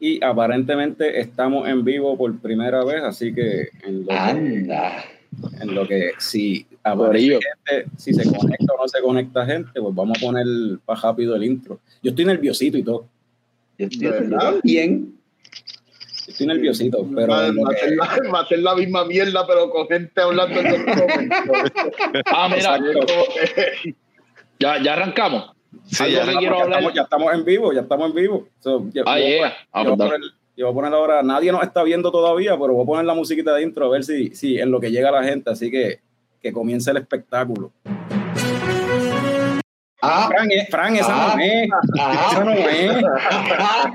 y aparentemente estamos en vivo por primera vez, así que en lo Anda. que, en lo que si gente, si se conecta o no se conecta gente, pues vamos a poner para rápido el intro. Yo estoy nerviosito y todo. Yo estoy bien. Yo estoy nerviosito, pero va, va a que- ser la, va a ser la misma mierda, pero con gente hablando en los. Ah, mira, ya, ya arrancamos. Sí, ya, que estamos, quiero ya hablar. estamos- ya estamos en vivo, ya estamos en vivo. So, yo, Ah, yo- yeah. Ah, yo voy a pues, poner- yo voy a poner ahora, nadie nos está viendo todavía, pero voy a poner la musiquita de intro a ver si, si en lo que llega la gente, así que que comience el espectáculo. Ah, Fran, eh, Fran, esa Ah. no es. ah, Esa no es. ah.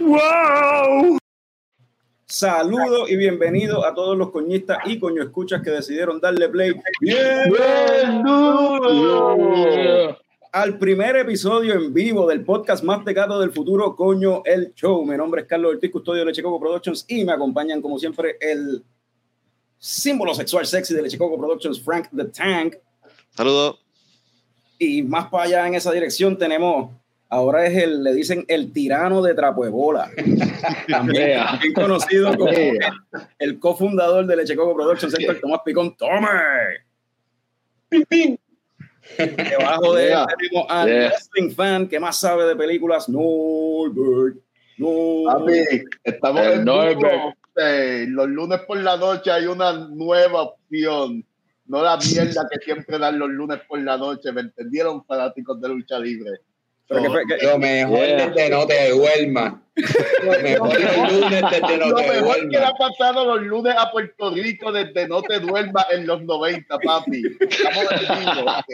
¡Wow! Saludos y bienvenidos a todos los coñistas y coño escuchas que decidieron darle play bien ¡Bien duro! al primer episodio en vivo del podcast más tecato del futuro, Coño el Show. Mi nombre es Carlos Ortiz, custodio de Lechecoco Productions y me acompañan como siempre el símbolo sexual sexy de Lechecoco Productions, Frank the Tank. Saludos. Y más para allá en esa dirección tenemos, ahora es el, le dicen el tirano de Trapuebola. También, Yeah. también conocido como el, el cofundador de Lechecoco Productions, Héctor Tomás Picón. ¡Tome! Debajo de él tenemos al Yeah. wrestling fan que más sabe de películas, Norbert. No. Papi, estamos El en Norbert. los lunes por la noche hay una nueva opción. No la mierda que siempre dan los lunes por la noche. ¿Me entendieron, fanáticos de lucha libre? Pero que fue- que- Lo mejor Yeah. desde no te duermas. Lo mejor el lunes desde no Lo te mejor que le ha pasado los lunes a Puerto Rico desde No Te Duermas en los 90, papi. Estamos.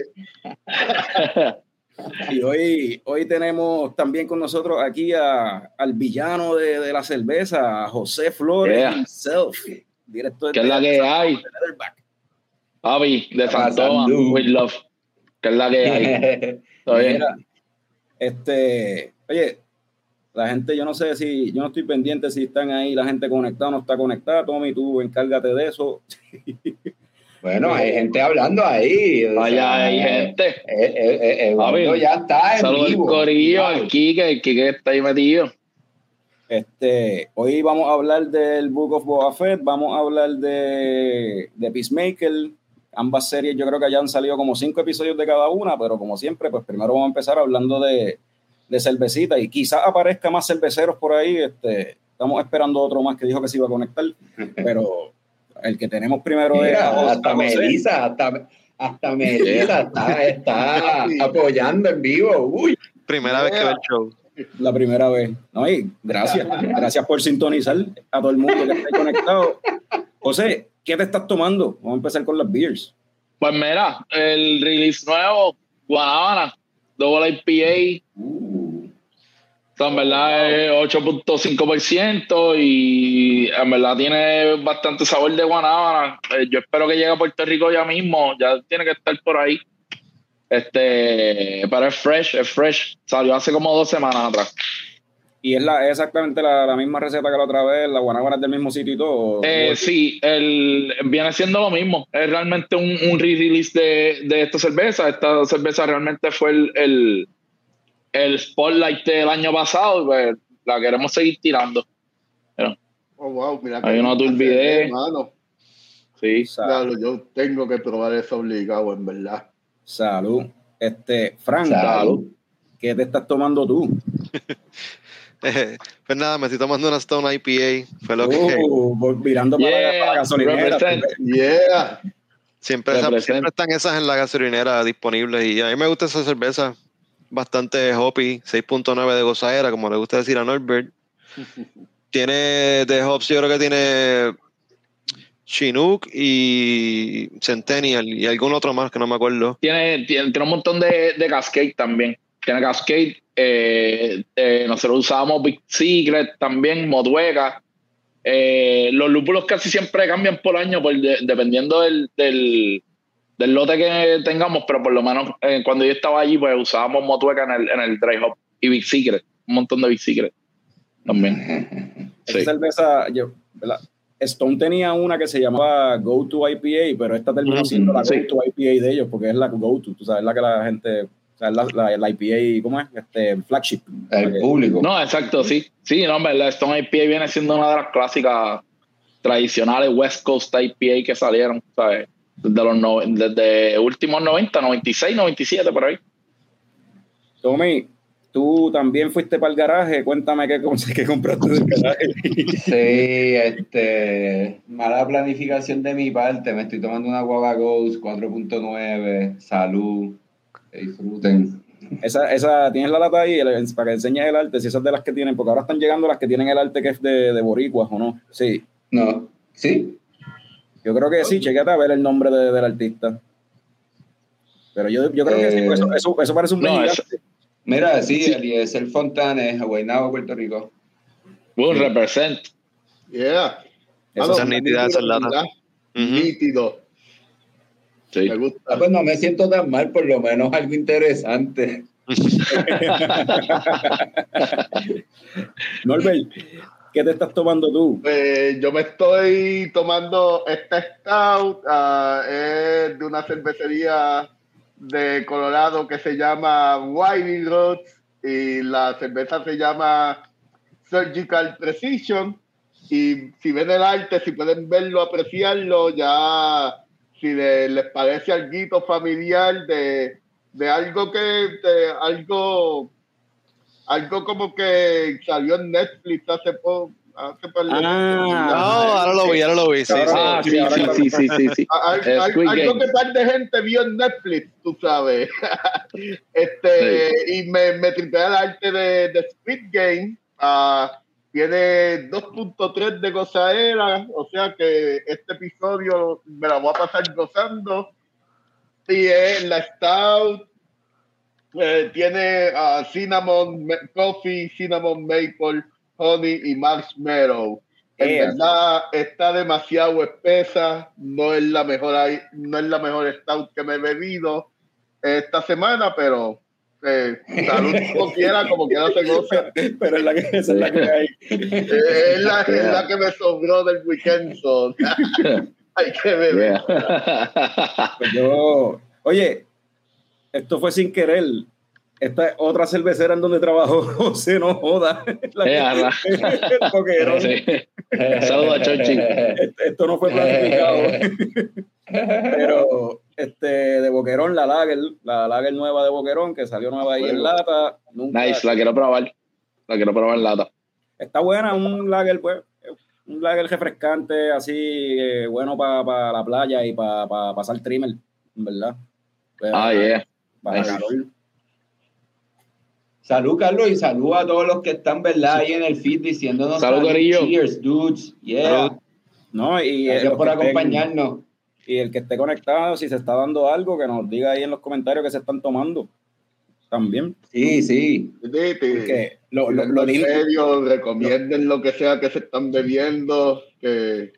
Y hoy, hoy tenemos también con nosotros aquí a- al villano de, de la cerveza, José Flores Yeah. himself, director ¿Qué es la que hay? Leatherback. Papi, de San Pasando. Tomás, with love. Que es la que hay. Está bien. Mira, este, oye, la gente, yo no sé si, yo no estoy pendiente si están ahí, la gente conectada o no está conectada. Tommy, tú encárgate de eso. Bueno, hay gente hablando ahí. o Allá sea, hay gente. eh, eh, eh, el mundo ya está en Saludos al vivo. corillo, al Kike, el Kike está ahí metido. Este, hoy vamos a hablar del Book of Boba Fett, vamos a hablar de, de Peacemaker. Ambas series yo creo que ya han salido como cinco episodios de cada una, pero como siempre, pues primero vamos a empezar hablando de, de cervecita y quizás aparezca más cerveceros por ahí. Este, estamos esperando otro más que dijo que se iba a conectar, pero el que tenemos primero es Mira, a José- hasta. Melissa, hasta, hasta Melissa está, está apoyando en vivo. Uy, Primera vez que ve el show. la primera vez. No, y gracias, gracias por sintonizar a todo el mundo que está conectado. José, ¿qué te estás tomando? Vamos a empezar con las beers. Pues mira, el release nuevo, Guanabana, Double IPA, o sea, en verdad es 8.5% y en verdad tiene bastante sabor de Guanábana. Eh, yo espero que llegue a Puerto Rico ya mismo, ya tiene que estar por ahí. Este, pero es fresh, es fresh. Salió hace como dos semanas atrás. Y es, la, es exactamente la, la misma receta que la otra vez, la guanábana es del mismo sitio y todo. Eh, sí, el, viene siendo lo mismo. Es realmente un, un re-release de, de esta cerveza. Esta cerveza realmente fue el, el, el spotlight del año pasado. y pues, la queremos seguir tirando. Oh, wow, mira Ahí no te olvidé. Hermano, Sí. claro, yo tengo que probar eso obligado, en verdad. Salud. Este, Frank, Salud. ¿qué te estás tomando tú? Pues nada, me estoy tomando una Stone IPA. Fue lo que Uh, voy mirando para, la- Yeah, para la gasolinera. Yeah. siempre, esa- representa. siempre están esas en la gasolinera disponibles. Y a mí me gusta esa cerveza. bastante hoppy, 6.9 de gozadera, como le gusta decir a Norbert. tiene de hops, yo creo que tiene Chinook y Centennial y algún otro más que no me acuerdo. Tiene, tiene, tiene un montón de, de Cascade también. Tiene Cascade. Eh, eh, nosotros usábamos Big Secret también, Motueca. Eh, los lúpulos casi siempre cambian por año por de- dependiendo del, del, del lote que tengamos, pero por lo menos cuando yo estaba allí, pues usábamos Motueca en el, en el dry hop y Big Secret, un montón de Big Secret también. Esta Sí. cerveza, yo, ¿verdad? Stone tenía una que se llamaba Go To IPA, pero esta terminó siendo la sí. Go To IPA de ellos, porque es la Go To, tú sabes, la que la gente, sea, la, la, la IPA, ¿cómo es? Este, flagship. El público. No, exacto, sí. Sí, no, en verdad, Stone IPA viene siendo una de las clásicas tradicionales West Coast IPA que salieron, ¿sabes? Desde los no, desde últimos 90, 96, 97, por ahí. Tommy, tú también fuiste para el garaje, cuéntame qué, qué compraste del garaje. Sí, este, mala planificación de mi parte. Me estoy tomando una Guava Ghost 4.9. Salud. Que disfruten. Esa, esa, tienes la lata ahí para que enseñes el arte, si esas de las que tienen, porque ahora están llegando las que tienen el arte que es de, de boricuas, ¿o no? Sí, No, ¿sí? yo creo que sí, chequete a ver el nombre de- del artista. Pero yo, yo creo que sí, Eh, porque eso, eso, eso parece un no, mexicano. Mira, sí, Eliezer Fontanes, Guaynabo, Puerto Rico. Un represent. Yeah. Eso es nítida, esa lata. ¿verdad? Ujú. Nítido. Sí. Me gusta. Ah, pues no me siento tan mal, por lo menos algo interesante. Norbert, ¿qué te estás tomando tú? Pues yo me estoy tomando esta stout, ah, es de una cervecería de Colorado que se llama Whitey Roads y la cerveza se llama Surgical Precision y si ven el arte, si pueden verlo, apreciarlo, ya si le- les parece algo familiar de, de algo que de algo algo como que salió en Netflix hace poco hace par de Ah, No, ahora lo vi, ahora lo vi. Sí, sí. Ah, sí, sí, sí, sí, sí, sí. Al- al- Squid algo Game. que par de gente vio en Netflix, tú sabes. este, Y me, me tripé el arte de, de Squid Game. Tiene 2.3 de gozadera, o sea que este episodio me la voy a pasar gozando. Y es la Stout. eh, tiene ah, cinnamon, coffee, cinnamon maple, honey y marshmallow. En verdad está demasiado espesa, no es la mejor no es la mejor stout que me he bebido esta semana, pero eh, salud como quiera, como quiera se goza. Pero es la que, esa es la que hay. Eh, es, la, es la que me sobró del weekend, so, hay que beber. Yeah. Pues yo, oye, esto fue sin querer. Esta es otra cervecera en donde trabajó José, no joda. La Eh, el. Sí. Saludos a Chochi. Esto no fue planificado. Pero Boquerón, la Lager, la Lager nueva de Boquerón, que salió nueva ahí en lata. Nunca, Nice, la quiero probar. La quiero probar en lata. Está buena, un Lager, pues, un Lager refrescante, así, eh, bueno para la playa y para pasar trimmer, verdad. Pues, Ah, yeah. Para Nice. calor. Salud, Carlos, y salud a todos los que están, ¿verdad? Ahí en el feed diciéndonos Salud, Corillo. Cheers, dudes. Yeah. Salud. No, y, eh, Gracias los por estén- acompañarnos. Y el que esté conectado, si se está dando algo, que nos diga ahí en los comentarios que se están tomando. También. Sí, sí. Porque lo, lo, lo en lindo, serio, recomienden lo que sea que se están bebiendo, que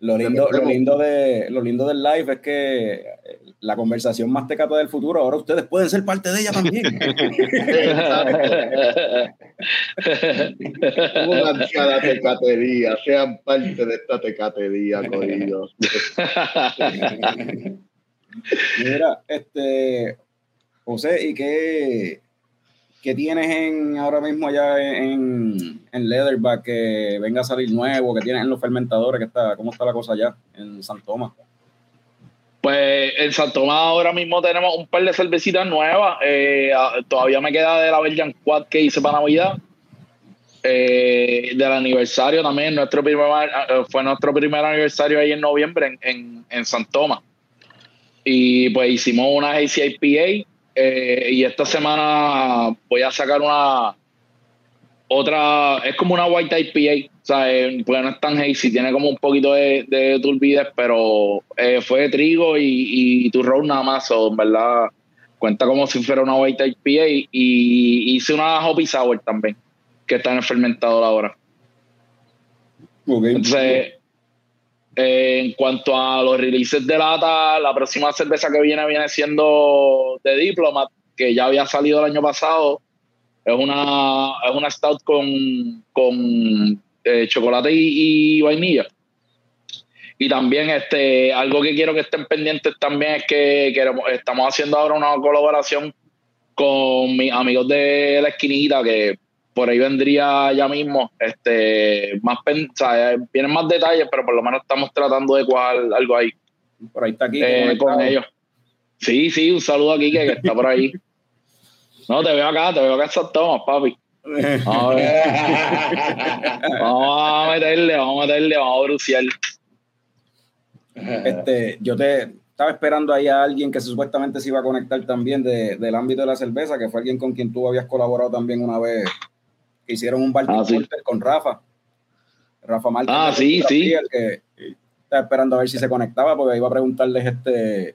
lo, lindo, lo, lindo de, lo lindo del live es que eh, la conversación más tecata del futuro, ahora ustedes pueden ser parte de ella también. una tecatería, sean parte de esta tecatería, corillo. Mira, este, José, ¿y qué, qué tienes en ahora mismo allá en, en Leatherback que venga a salir nuevo, que tienes en los fermentadores, que está, cómo está la cosa allá en San Tomás? Pues en Santo Tomás ahora mismo tenemos un par de cervecitas nuevas. Eh, todavía me queda de la Belgian Quad que hice para Navidad. Eh, del aniversario también, nuestro primer, eh, fue nuestro primer aniversario ahí en noviembre en, en, en San Tomás. Y pues hicimos una ACIPA eh, y esta semana voy a sacar una otra, es como una white IPA, o sea, eh, porque no es tan hazy, tiene como un poquito de, de turbidez, pero eh, fue de trigo y, y turrón nada más, o en verdad cuenta como si fuera una white IPA y, hice una hoppy sour también, que está en el fermentador ahora. Ok. Entonces, eh, en cuanto a los releases de lata, la próxima cerveza que viene viene siendo de Diplomat, que ya había salido el año pasado. Es una, es una stout con, con eh, chocolate y, y vainilla. Y también este, algo que quiero que estén pendientes también es que queremos, estamos haciendo ahora una colaboración con mis amigos de la esquinita, que por ahí vendría ya mismo, este, más o sea, vienen más detalles, pero por lo menos estamos tratando de cuadrar algo ahí Por ahí está aquí. eh, con ellos. Sí, sí, un saludo a Kike que está por ahí. No, te veo acá, te veo acá en papi. Vamos a, ver. Vamos a meterle, vamos a meterle, vamos a bruciar. Este, yo te estaba esperando ahí a alguien que supuestamente se iba a conectar también de- del ámbito de la cerveza, que fue alguien con quien tú habías colaborado también una vez, que hicieron un Baltic Ah, sí. Con Rafa. Rafa Márquez. Ah, sí, sí. Que estaba esperando a ver si se conectaba, porque iba a preguntarles este.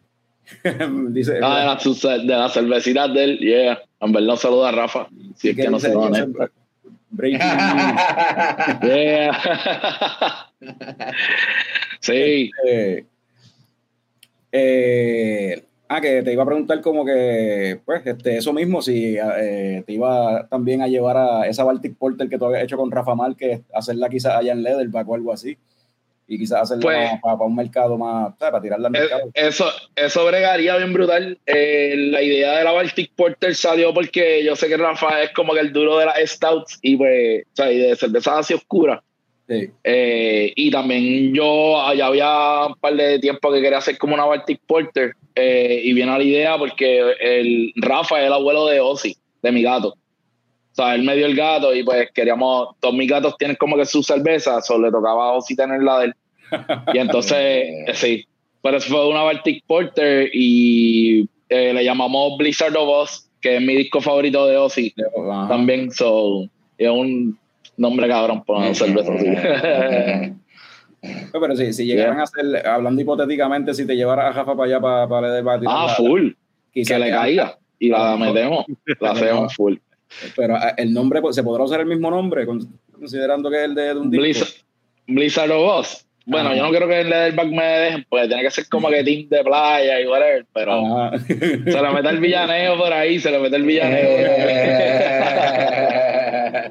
dice, Ah, de, sus- de las cervecitas del, yeah. En verdad, un saludo a Rafa. Si es que no se lo. Breaking news. Yeah. sí. Eh, eh, ah, que te iba a preguntar como que, pues, este, eso mismo, si eh, te iba también a llevar a esa Baltic Porter que tú habías hecho con Rafa Márquez, hacerla quizás allá en Leatherback o algo así, y quizás hacerla Pues- para, un mercado más, ¿sabes? para tirarla al Eh, mercado. Eso, eso bregaría bien brutal. Eh, la idea de la Baltic Porter salió porque yo sé que Rafa es como que el duro de las stouts y pues, o sea, y de cervezas así oscuras. Sí. Eh, y también yo ya había un par de tiempo que quería hacer como una Baltic Porter eh, y viene a la idea porque el Rafa es el abuelo de Ozzy, de mi gato. O sea, él me dio el gato y pues queríamos, todos mis gatos tienen como que su cerveza, solo le tocaba a Ozzy tener la de él. Y entonces, eh, sí, pero eso fue una Baltic Porter y eh, le llamamos Blizzard of Oz, que es mi disco favorito de Ozzy también. So, es un nombre cabrón por una cerveza así. Pero si, si llegaran a hacer, hablando hipotéticamente, si te llevara a Rafa para allá para, para Leatherback, ah, full. Que le caiga. Y la metemos. La hacemos full. Pero ah, el nombre, pues, ¿se podrá usar el mismo nombre? con- Considerando que es el de, de un. Blizzard, Blizzard of Oz. Bueno, Ajá. yo no creo que el Leatherback me dejen, pues tiene que ser como que team de playa y whatever, pero Ajá. se le mete el villaneo por ahí, se le mete el villaneo.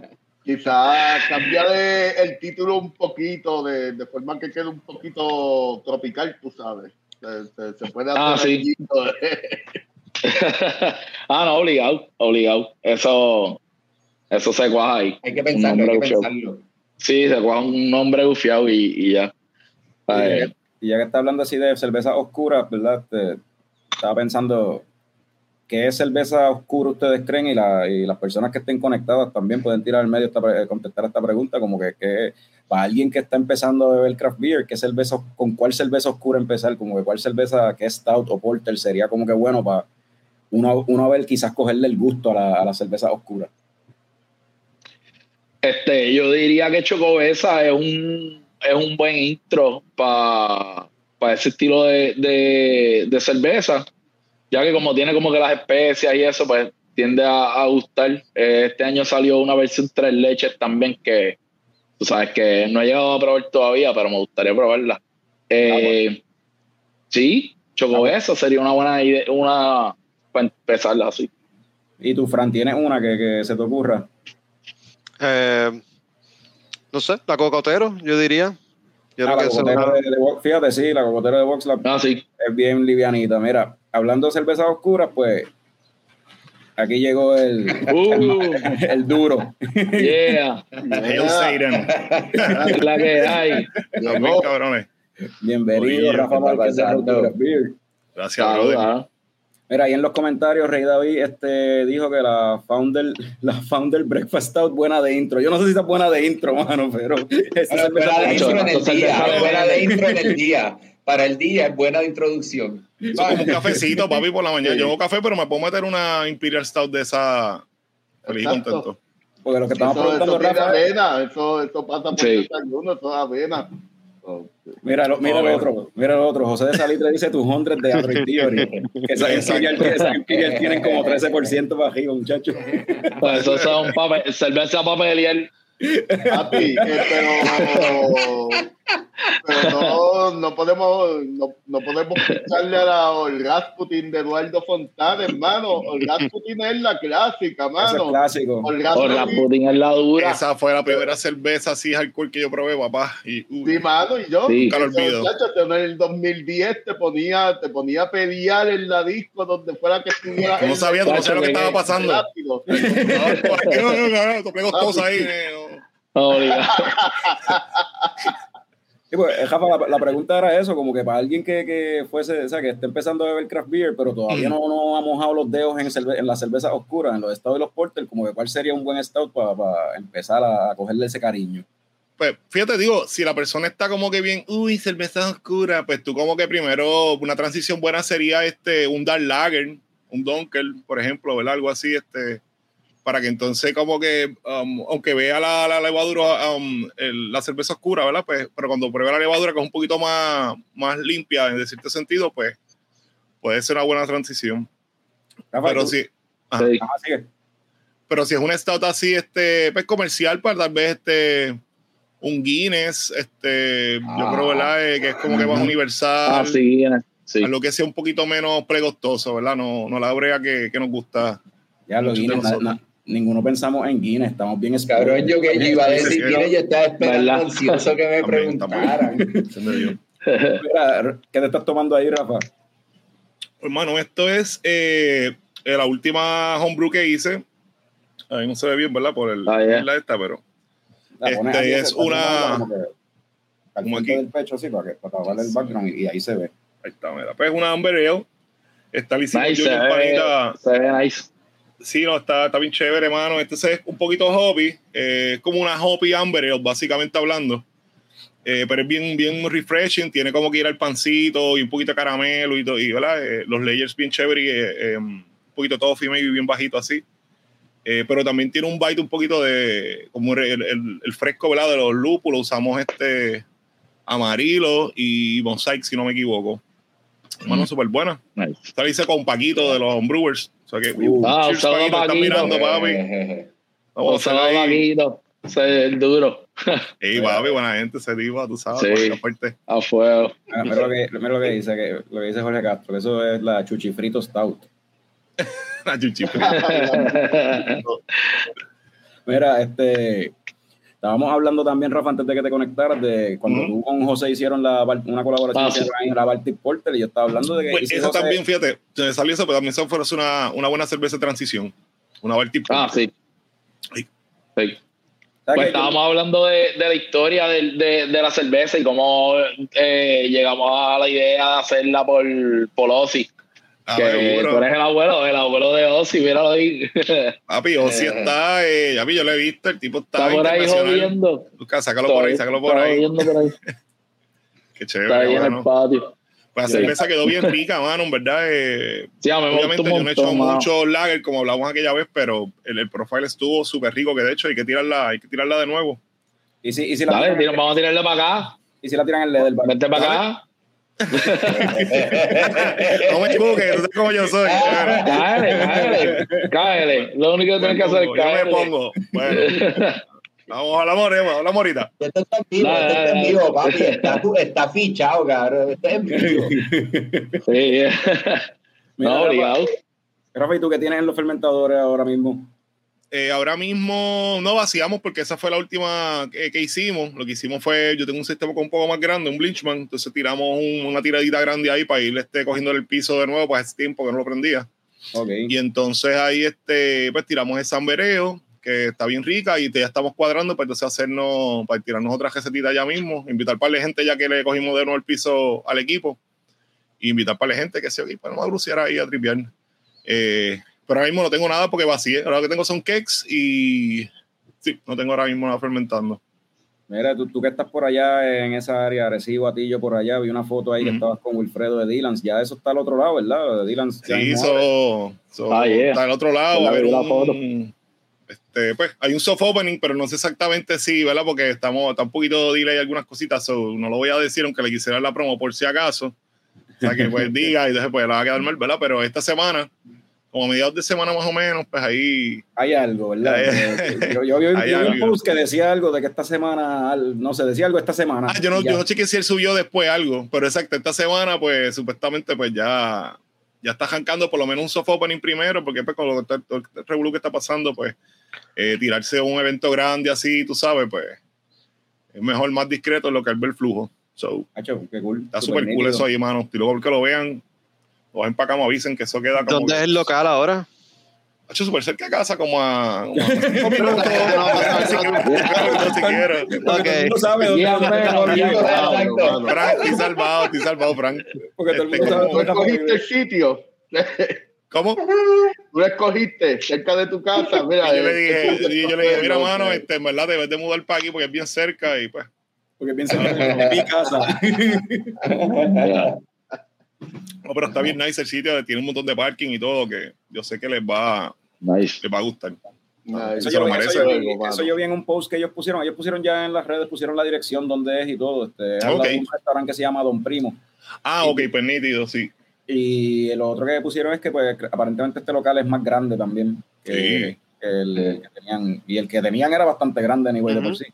Quizás cambiarle el título un poquito de, de forma que quede un poquito tropical, tú sabes. Se, se- se puede hacer Ah, sí. ah, no, obligado, obligado. Eso, eso se cuaja ahí. Hay que pensarlo, hay que pensarlo. Sí, se cuaja un nombre bufiado y, y ya. Eh, Y ya que está hablando así de cerveza oscura, ¿verdad? Este, estaba pensando qué cerveza oscura ustedes creen y, la, y las personas que estén conectadas también pueden tirar al medio esta, pre- contestar esta pregunta, como que, que para alguien que está empezando a beber craft beer, ¿qué cerveza, ¿con cuál cerveza oscura empezar? Como que cuál cerveza, que es stout o porter, sería como que bueno para uno, uno ver quizás cogerle el gusto a la, a la cerveza oscura. Este, yo diría que Chocobesa es un, es un buen intro para ese estilo de, de, de cerveza, ya que como tiene como que las especias y eso, pues tiende a, a gustar. Eh, este año salió una versión tres leches también que tú sabes que no he llegado a probar todavía, pero me gustaría probarla. Eh, Sí, Chocobesa sería una buena idea, una para empezarla así. Y tú, Fran, ¿tienes una que, que se te ocurra? Eh, no sé, la cocotero, yo diría. Yo Ah, creo la que esa es cocotera una- de, de Vox- fíjate, sí, la cocotera de Vox la, Ah, sí. es bien livianita. Mira, hablando de cervezas oscuras, pues aquí llegó el, Uh, el duro. yeah. Hail Satan. La que hay. También, cabrones. Bienvenido, Oye, Rafa. Gracias, Saluda. brother. Mira, ahí en los comentarios, Rey David este, dijo que la Founder, la Founder Breakfast Stout buena de intro. Yo no sé si está buena de intro, mano, pero esa Pero fuera de intro en el día, ver. de intro en el día. para el día es buena de introducción. Eso es como un cafecito, papi, por la mañana. Yo hago café, pero me puedo meter una Imperial Stout de esa. Feliz contento. Porque lo que estamos preguntando, Rafa, es- avena, eso, eso pasa por Sí. desayuno, eso es avena. Oh, mira, lo, mira Oh, lo bueno. otro, mira lo otro. José de Salitre dice tus 100 de Android Theory. Exacto. Imperial, Imperial tienen como 13% para arriba, muchachos. Pues eso son papel, cerveza papelier. Papi, eh, pero, pero no, no podemos no, no podemos echarle a la Rasputin de Eduardo Fontana, hermano. El Rasputin es la clásica, es mano. clásico. El Rasputin, es la dura. Esa fue la primera cerveza así hardcore que yo probé, papá. Y, uy, sí, mano, y yo. Sí. Nunca lo olvido. muchacho, en el 2010 te ponía, te ponía a pelear en la disco donde fuera que estuviera. No sabías, tú no sabías lo que estaba pasando. Rápido. No, no, no, no, no, ahí. eh, no. Sí, pues, eh, Rafa, la, la pregunta era eso, como que para alguien que, que fuese, o sea, que esté empezando a beber craft beer, pero todavía no, no ha mojado los dedos en, cerve- en las cervezas oscuras, en los estados y los porter, como que cuál sería un buen stout para empezar a, a cogerle ese cariño. Pues fíjate, digo, si la persona está como que bien, uy, cerveza oscura, pues tú como que primero una transición buena sería este un Dark Lager, un Dunkel, por ejemplo, ¿verdad? Algo así, este, para que entonces como que, um, aunque vea la, la levadura, um, el- la cerveza oscura, ¿verdad? Pues, pero cuando pruebe la levadura que es un poquito más, más limpia en cierto sentido, pues puede ser una buena transición. Rafa, Pero tú- sí, Ajá. Sí. Ajá, sigue. pero si es un stout así, este, pues comercial, para tal vez este un Guinness, este, yo Ah. creo, ¿verdad? Eh, que es como que más universal, Ah, sí, sí. algo que sea un poquito menos pregostoso, ¿verdad? No, no la brea que, que nos gusta. Ya lo Guinness, na- nosotros. na- ninguno pensamos en Guinness, estamos bien Cabrón, yo que yo iba a decir, Sí, sí, mira, yo estaba esperando ansioso que me También, preguntaran. Mira, ¿Qué te estás tomando ahí, Rafa? Hermano, esto es eh, eh, la última homebrew que hice. Ahí no se ve bien, ¿verdad? Por el, Ah, ya. la esta, pero La Este ahí, es una- Al como aquí. del pecho, así, para, que, para taparle el background y, y ahí se ve. ahí está, mira. Pues es una Amber Ale. Está lisísimo, Nice, se Junior ve, se ve nice. Sí, no, está, está bien chévere, hermano. Este es un poquito hoppy, eh, es como una hoppy amber, ale, básicamente hablando. Eh, pero es bien, bien refreshing, tiene como que ir al pancito y un poquito de caramelo y todo, y ¿verdad? Eh, los layers bien chévere, y, eh, eh, un poquito toffee maybe bien bajito así. Eh, pero también tiene un bite un poquito de, como el, el- el fresco, ¿verdad? De los lúpulos, usamos este amarillo y mosaic, si no me equivoco. Hermano, súper buena. nice. Esta la hice con Paquito de los Brewers. Sea que, Uh, Ah, cheers, Paquito, Paquito. mirando, papi. Eh, Vamos a vaquito. Ese es el duro. Ey, papi, buena gente, se diva, tú sabes, Sí. A fuego. Ah, Mira lo que, mira lo que dice, que, lo que dice Jorge Castro, que eso es la chuchifrito stout. La chuchi. Mira, este, estábamos hablando también, Rafa, antes de que te conectaras, de cuando tú con José hicieron la, una colaboración Ah, sí. en la Baltic Porter y yo estaba hablando de que... Pues José- también, fíjate, se salió eso, pero también eso fuera una, una buena cerveza de transición. Una Baltic ah, sí. Ay. Sí. ¿sabes Pues que estábamos hablando de, de la historia de, de- de la cerveza y cómo eh, llegamos a la idea de hacerla por, por Ozzy. Ah, que tú eres el abuelo, el abuelo de Ozzy, míralo ahí. Papi, Ozzy Eh. está, eh, papi, yo lo he visto, el tipo está, Está por ahí jodiendo. Busca, sácalo por ahí, sácalo por Está ahí. jodiendo por ahí. Qué Está chévere, ahí en el patio. Pues la cerveza quedó bien rica, mano, en verdad. eh, Sí, a mí me Obviamente yo no he hecho montón, mano. mucho lager como hablamos aquella vez, pero el, el profile estuvo súper rico, que de hecho hay que tirarla, hay que tirarla de nuevo. ¿Y si, y si la Dale, tiran, tira- vamos a tirarle para acá. y si la tiran en el del? Vente para acá. No me equivoques, tú sabes cómo yo soy. Bueno, Cáele, cáele. Cáele. Lo único que tienes que hacer es yo me caer. pongo. Bueno, vamos a la morena, hablamos ahorita. Esto está en vivo, esto está en vivo, papi. Está, está fichado, cabrón. Esto es en vivo. Sí. Mira, No, Rafa, obligado. Rafa, ¿y tú qué tienes en los fermentadores ahora mismo? Eh, ahora mismo no vaciamos porque esa fue la última que, que hicimos. Lo que hicimos fue, yo tengo un sistema con un poco más grande, un Blinchman, entonces tiramos un- una tiradita grande ahí para ir este, cogiendo el piso de nuevo para ese tiempo que no lo prendía. Ok. Y entonces ahí este, pues tiramos el sambereo, que está bien rica, y te- ya estamos cuadrando para entonces hacernos, para tirarnos otra recetita ya mismo, invitar para la gente ya que le cogimos de nuevo el piso al equipo, y invitar para la gente que se oye, para no abruciar ahí a tripear. Eh, pero ahora mismo no tengo nada porque vacié. Ahora lo que tengo son cakes y sí, no tengo ahora mismo nada fermentando. Mira, tú, tú que estás por allá en esa área, recibo a ti yo por allá, vi una foto ahí que estabas con Wilfredo de Dylan, ya eso está al otro lado, ¿verdad? De Dylan. Sí, so, so, Ah, yeah. está al otro lado. A vi la un- foto. este, pues, hay un soft opening, pero no sé exactamente si, ¿verdad? Porque estamos, está un poquito de delay algunas cositas, so, no lo voy a decir, aunque le quisiera la promo por si acaso. O sea, que pues diga y después pues, la va a quedar mal, ¿verdad? Pero esta semana, como a mediados de semana más o menos, pues ahí Hay algo, ¿verdad? Hay- Eh, yo, yo vi, yo vi un post que decía algo de que esta semana, no sé, decía algo esta semana. Ah, yo no, yo no chequeé si él subió después algo, pero exacto, esta semana, pues supuestamente, pues ya, ya está arrancando por lo menos un soft opening primero, porque pues con lo que está- todo el revolú que está pasando, pues eh, tirarse un evento grande así, tú sabes, pues es mejor más discreto en lo que el ver flujo. So, Hacho, qué cool. está súper cool eso ahí, mano. Y luego que lo vean, lo ven para acá, me avisen que eso queda como. ¿Dónde es el local ahora? Hacho, súper cerca de casa, como a. Como a cinco minutos. si quieres, si quieres. Ok. No sabe dónde. Frank, estoy salvado, estoy salvado, Frank. Porque todo el mundo Este, sabe como- ¿Tú dónde escogiste el sitio? ¿Cómo? Tú lo escogiste cerca de tu casa. Mira, yo le eh, dije, y yo le dije, mira, no, mano, eh, este, en verdad debes de mudar para aquí porque es bien cerca y pues. Porque piensa que es mi casa. No, pero está bien nice el sitio, tiene un montón de parking y todo, que yo sé que les va, Nice. les va a gustar. Ay, Eso se yo, vi- merece. eso yo vi- eso yo vi en un post que ellos pusieron. Ellos pusieron ya en las redes, pusieron la dirección donde es y todo. Este, es un restaurante que se llama Don Primo. Ah, ok, pues nítido, sí. Y lo otro que pusieron es que pues, aparentemente este local es más grande también que, Sí. que el que tenían. Y el que tenían era bastante grande anyway, de por sí.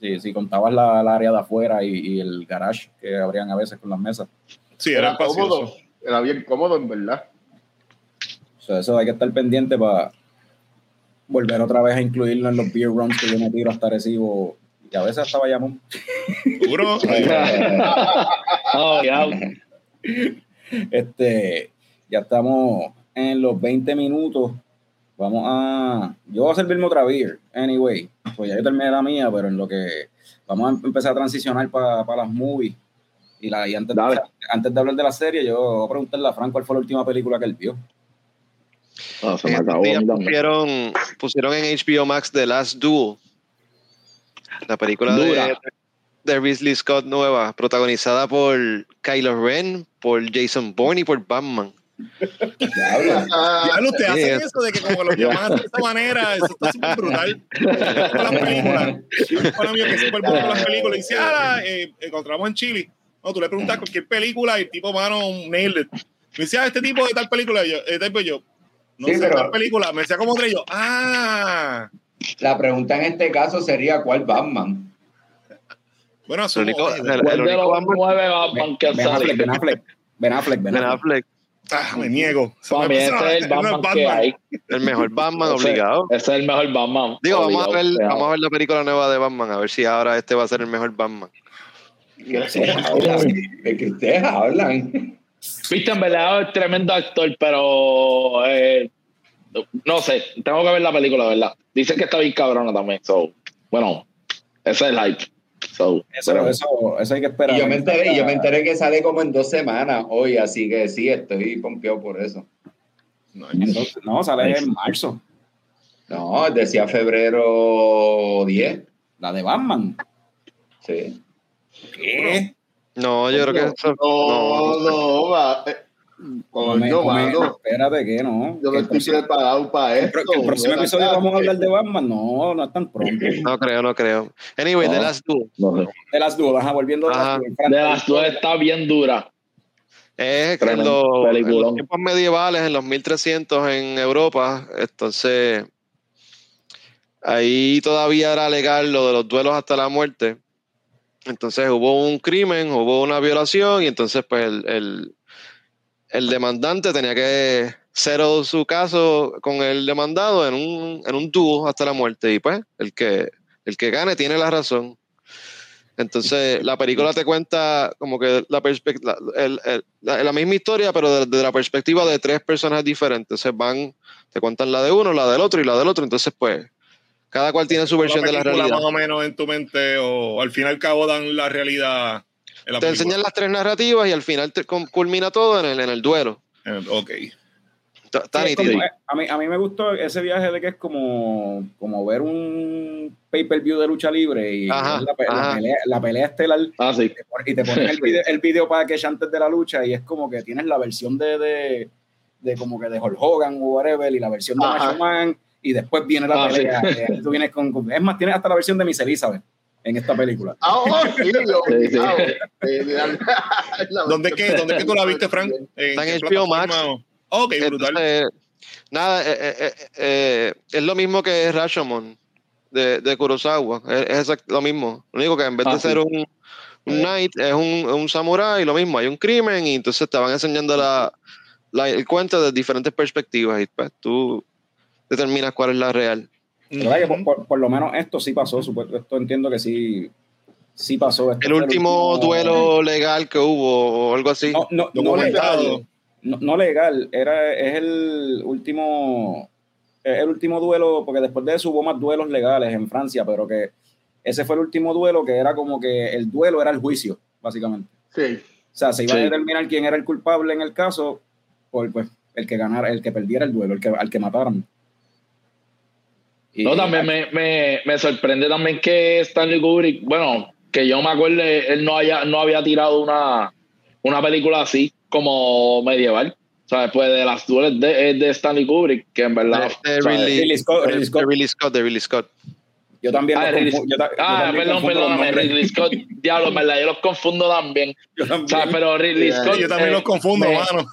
Sí, si contabas la, la área de afuera y, y el garage que abrían a veces con las mesas. Sí, era Era cómodo. Era bien cómodo, en verdad. O sea, eso hay que estar pendiente para volver otra vez a incluirlo en los beer runs que yo me tiro hasta recibo. Y a veces hasta Bayamón. Seguro. Oh, ya. Este, ya estamos en los 20 minutos. Vamos a. Yo voy a servirme otra beer, anyway. Pues ya yo terminé la mía, pero en lo que vamos a empezar a transicionar para las movies. Y, la, y antes, de, Dale. antes de hablar de la serie, yo voy a preguntarle a Frank cuál fue la última película que él vio. Oh, se me estos acabó. pusieron, pusieron en HBO Max The Last Duel, la película de, Dura. de Ridley Scott nueva, protagonizada por Kylo Ren, por Jason Bourne y por Batman. Ah, Ya usted Sí, hace es- eso de que como lo llamaste de esa manera, eso está súper brutal. Con las películas. Un pana mío que es súper bueno con las películas y dice, ah, eh, encontramos en Chile. No, tú le preguntas cualquier película y el tipo, mano, nailed it. Me decía, este tipo de tal película, y yo, eh, tal, pues yo, no Sí, sé pero- tal película. Me decía como y yo, ah. La pregunta en este caso sería: ¿cuál Batman? Bueno, El asumo. único, eh, el, el ¿Cuál de único los Batman nueve Batman que Ben Affleck, Ben? Affleck, Ben Affleck, Ben Ben Affleck. Ah, me niego. Eso Para mí ese es el es Batman que hay. el mejor Batman obligado. Ese es el mejor Batman. Digo, vamos a, ver, obligado. vamos a ver la película nueva de Batman, a ver si ahora este va a ser el mejor Batman. ¿De que ustedes hablan? Viste, en verdad es tremendo actor, pero eh, no sé, tengo que ver la película, ¿verdad? Dicen que está bien cabrona también, so, bueno, ese es el hype. So, Eso, pero- eso, eso hay que esperar. Y yo me enteré, y yo me enteré que sale como en dos semanas hoy, así que sí, estoy pompeado por eso. No, Entonces, no, sale en marzo. No, decía febrero 10. La de Batman. Sí. ¿Qué? No, yo creo que eso. No, no, va. eh, Coño, mano. Espérate que no. Yo no Que el estoy preparado para el esto. el próximo episodio vamos a hablar de Batman. No, no es tan pronto. No creo, no creo. Anyway, No. Last Duel. De las dudas, ajá, volviendo de las. Fran, De las dos está bien dura. Es en los, en los tiempos medievales, en los 1300 en Europa, entonces ahí todavía era legal lo de los duelos hasta la muerte. Entonces hubo un crimen, hubo una violación y entonces pues el, el, demandante tenía que settle su caso con el demandado en un, en un dúo hasta la muerte y pues el que, el que gane tiene la razón. Entonces, la película te cuenta como que la, la, el- la- misma historia, pero desde de la perspectiva de tres personas diferentes. Entonces, van, te cuentan la de uno, la del otro y la del otro. Entonces, pues, cada cual tiene su versión de la realidad. más o menos en tu mente o al fin y al cabo dan la realidad en la Te película. enseñan las tres narrativas y al final te culmina todo en el, en el duelo. Eh, Ok. Está- está Sí, como- a, mí, a mí me gustó ese viaje de que es como, como ver un pay-per-view de lucha libre y Ajá, la, pe- la pelea, la pelea estelar Ah, sí. y te ponen el video, el video para que antes de la lucha y es como que tienes la versión de, de, de como que de Hulk Hogan o whatever y la versión de Ajá. Macho Man y después viene la Ah, sí. eh, tú vienes con, con- es más, tienes hasta la versión de Miss Elizabeth en esta película. Ah, oh, sí, lo Sí, sí. ¿Dónde es que, dónde es que tú la viste, Frank? Está en qué HBO Max. plataforma? Ok, brutal. Entonces, nada, eh, eh, eh, es lo mismo que Rashomon de, de Kurosawa. Es, es lo mismo. Lo único que en vez Ah, de sí. ser un, un knight, es un, un samurái, lo mismo. Hay un crimen y entonces te van enseñando la, la- el cuento de diferentes perspectivas y pues tú determinas cuál es la real. Verdad que por, por- por lo menos esto sí pasó, supuesto, esto entiendo que sí, sí pasó. Este El fue último duelo legal que hubo o algo así. No, no, no legal. No, no legal, era, es el último, es el último duelo, porque después de eso hubo más duelos legales en Francia, pero que ese fue el último duelo que era como que el duelo era el juicio, básicamente. Sí. O sea, se iba Sí. a determinar quién era el culpable en el caso por pues, el que ganara, el que perdiera el duelo, el que, al que mataron. Y- No, también me, me, me sorprende también que Stanley Kubrick, bueno, que yo me acuerdo, él no, haya, no había tirado una, una película así como medieval. O sea, después de las duelas de, de Stanley Kubrick, que en verdad. De- de o sea, Ridley- Ridley Scott, de- Ridley de Scott. Ridley Scott, de Ridley Scott. Yo también Ah, los yo ta- yo Ah, también perdón, perdóname. Ridley Scott, diablo, verdad, yo los confundo también. Yo O sea, también. pero Ridley Scott. yo también eh, los confundo, me- mano.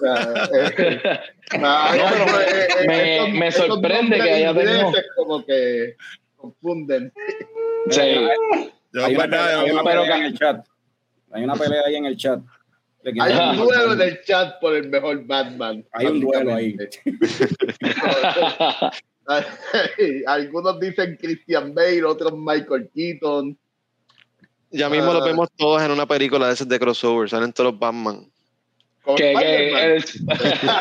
Me- sorprende que haya tenido- como que confunden. Sí. Yo, Hay una, pelea, hay yo- una pero- pelea en el chat. Hay una pelea ahí en el chat. Hay un el duelo en el chat por el mejor Batman. Hay un duelo ahí. Algunos dicen Christian Bale, otros Michael Keaton. Ya mismo Ah. lo vemos todos en una película de esas de crossover, salen todos los Batman. Que, que el,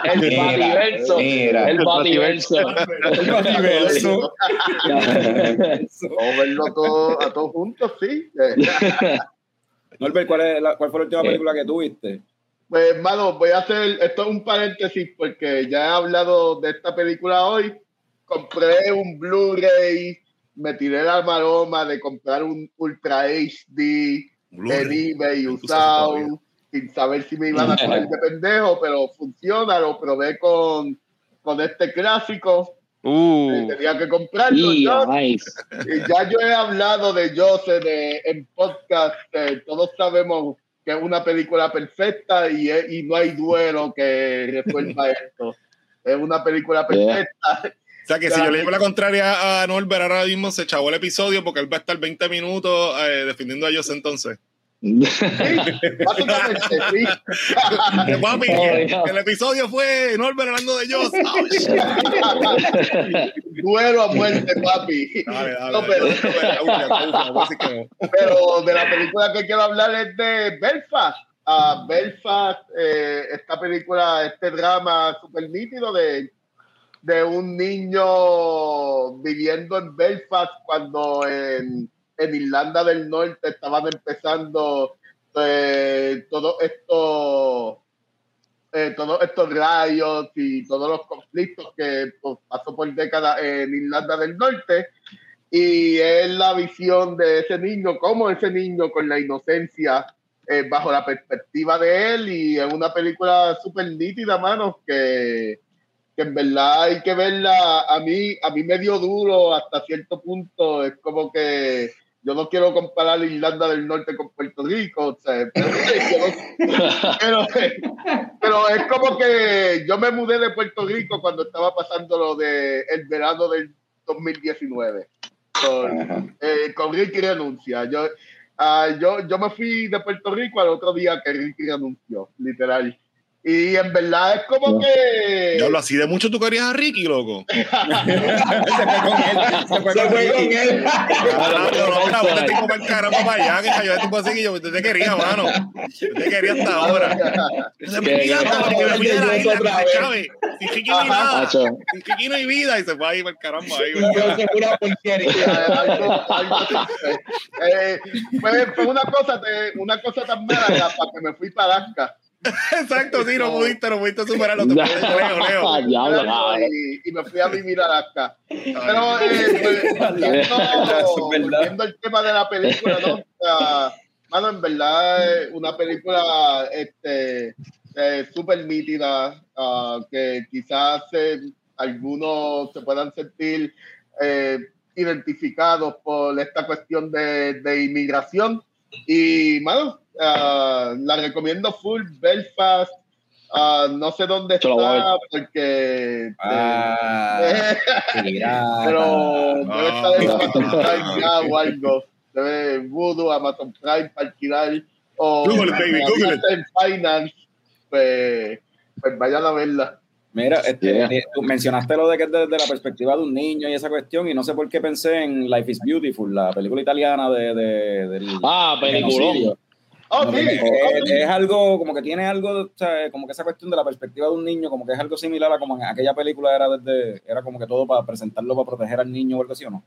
el Mira, bativerso. El bativerso. Vamos a verlo todo- a todos juntos, sí. Eh, Norbert, ¿cuál, es la- ¿cuál fue la última película que tuviste? Pues, hermano, voy a hacer esto es un paréntesis porque ya he hablado de esta película hoy. Compré un Blu-ray, me tiré la maroma de comprar un Ultra HD en eBay usado, sin saber si me iban a coger de pendejo, pero funciona, lo probé con, con este clásico. Uh, Tenía que comprarlo. Y, ¿no? nice. Y ya yo he hablado de Joseph de, en podcast, eh, todos sabemos que es una película perfecta y, y no hay duelo que resuelva esto. Es una película perfecta. O sea que si yo le llevo la contraria a Norbert ahora mismo se chavó el episodio porque él va a estar 20 minutos eh, defendiendo a ellos entonces. Sí, básicamente, sí. Que, Papi, Oh, el episodio fue Norbert hablando de ellos. duelo a muerte, papi. Dale, dale, No, pero- dale. Pero de la película que quiero hablar es de Belfast. Ah, Belfast, eh, esta película, este drama súper nítido de, de un niño viviendo en Belfast cuando en, en Irlanda del Norte estaban empezando eh, todo esto eh, todos estos rayos y todos los conflictos que pues, pasó por décadas en Irlanda del Norte. Y es la visión de ese niño, como ese niño con la inocencia eh, bajo la perspectiva de él y es una película súper nítida, mano, que, que en verdad hay que verla, a mí, a mí me dio duro hasta cierto punto, es como que yo no quiero comparar Irlanda del Norte con Puerto Rico, o sea, pero, yo no- pero, pero es como que yo me mudé de Puerto Rico cuando estaba pasando lo de el verano del 2019 con, eh, con Ricky renuncia. Yo, ah, yo, yo me fui de Puerto Rico al otro día que Ricky renunció, literal. Y en verdad es como que. Diablo, así de mucho tú querías a Ricky, loco. se fue con él. Se fue con él. Ah, no, no, no, tipo para el caramba para allá, que yo tipo así que yo te quería, mano. Yo te quería hasta ahora. Se me Que- olvida que- todo, que me fui de la isla, que se chave. Sin Ricky ni nada. Macho. Sin Ricky no hay vida y se fue ahí para el caramba. Ahí, algo- algo así. Eh, fue, fue una cosa, de- una cosa tan mala ya, para que me fui para Alaska. Exacto, sí, no pudiste, no pudiste superarlo. Te puedes- Leo, Leo. Diablo, y, y me fui a vivir a Alaska. Pero eh, pues, volviendo, al tema de la película, ¿no? O sea, mano, en verdad es una película este, eh, súper nítida, ah, que quizás eh, algunos se puedan sentir eh, identificados por esta cuestión de, de inmigración. Y, mano, ah, la recomiendo full, Belfast. ah, no sé dónde Yo está, porque... Ah, pirata. pero debe Ah. estar en Amazon Prime ya o algo. Debe Voodoo, Amazon Prime para alquilar. O Google it, baby, Google it. en Finance. Pues, pues vayan a verla. Mira, este, Yeah. eh, tú mencionaste lo de que es desde la perspectiva de un niño y esa cuestión, y no sé por qué pensé en Life is Beautiful, la película italiana de, de, del Ah, peliculón. Sí. que, oh, eh, es algo, como que tiene algo, o sea, como que esa cuestión de la perspectiva de un niño, como que es algo similar a como en aquella película era desde, era como que todo para presentarlo, para proteger al niño o algo así, ¿o no?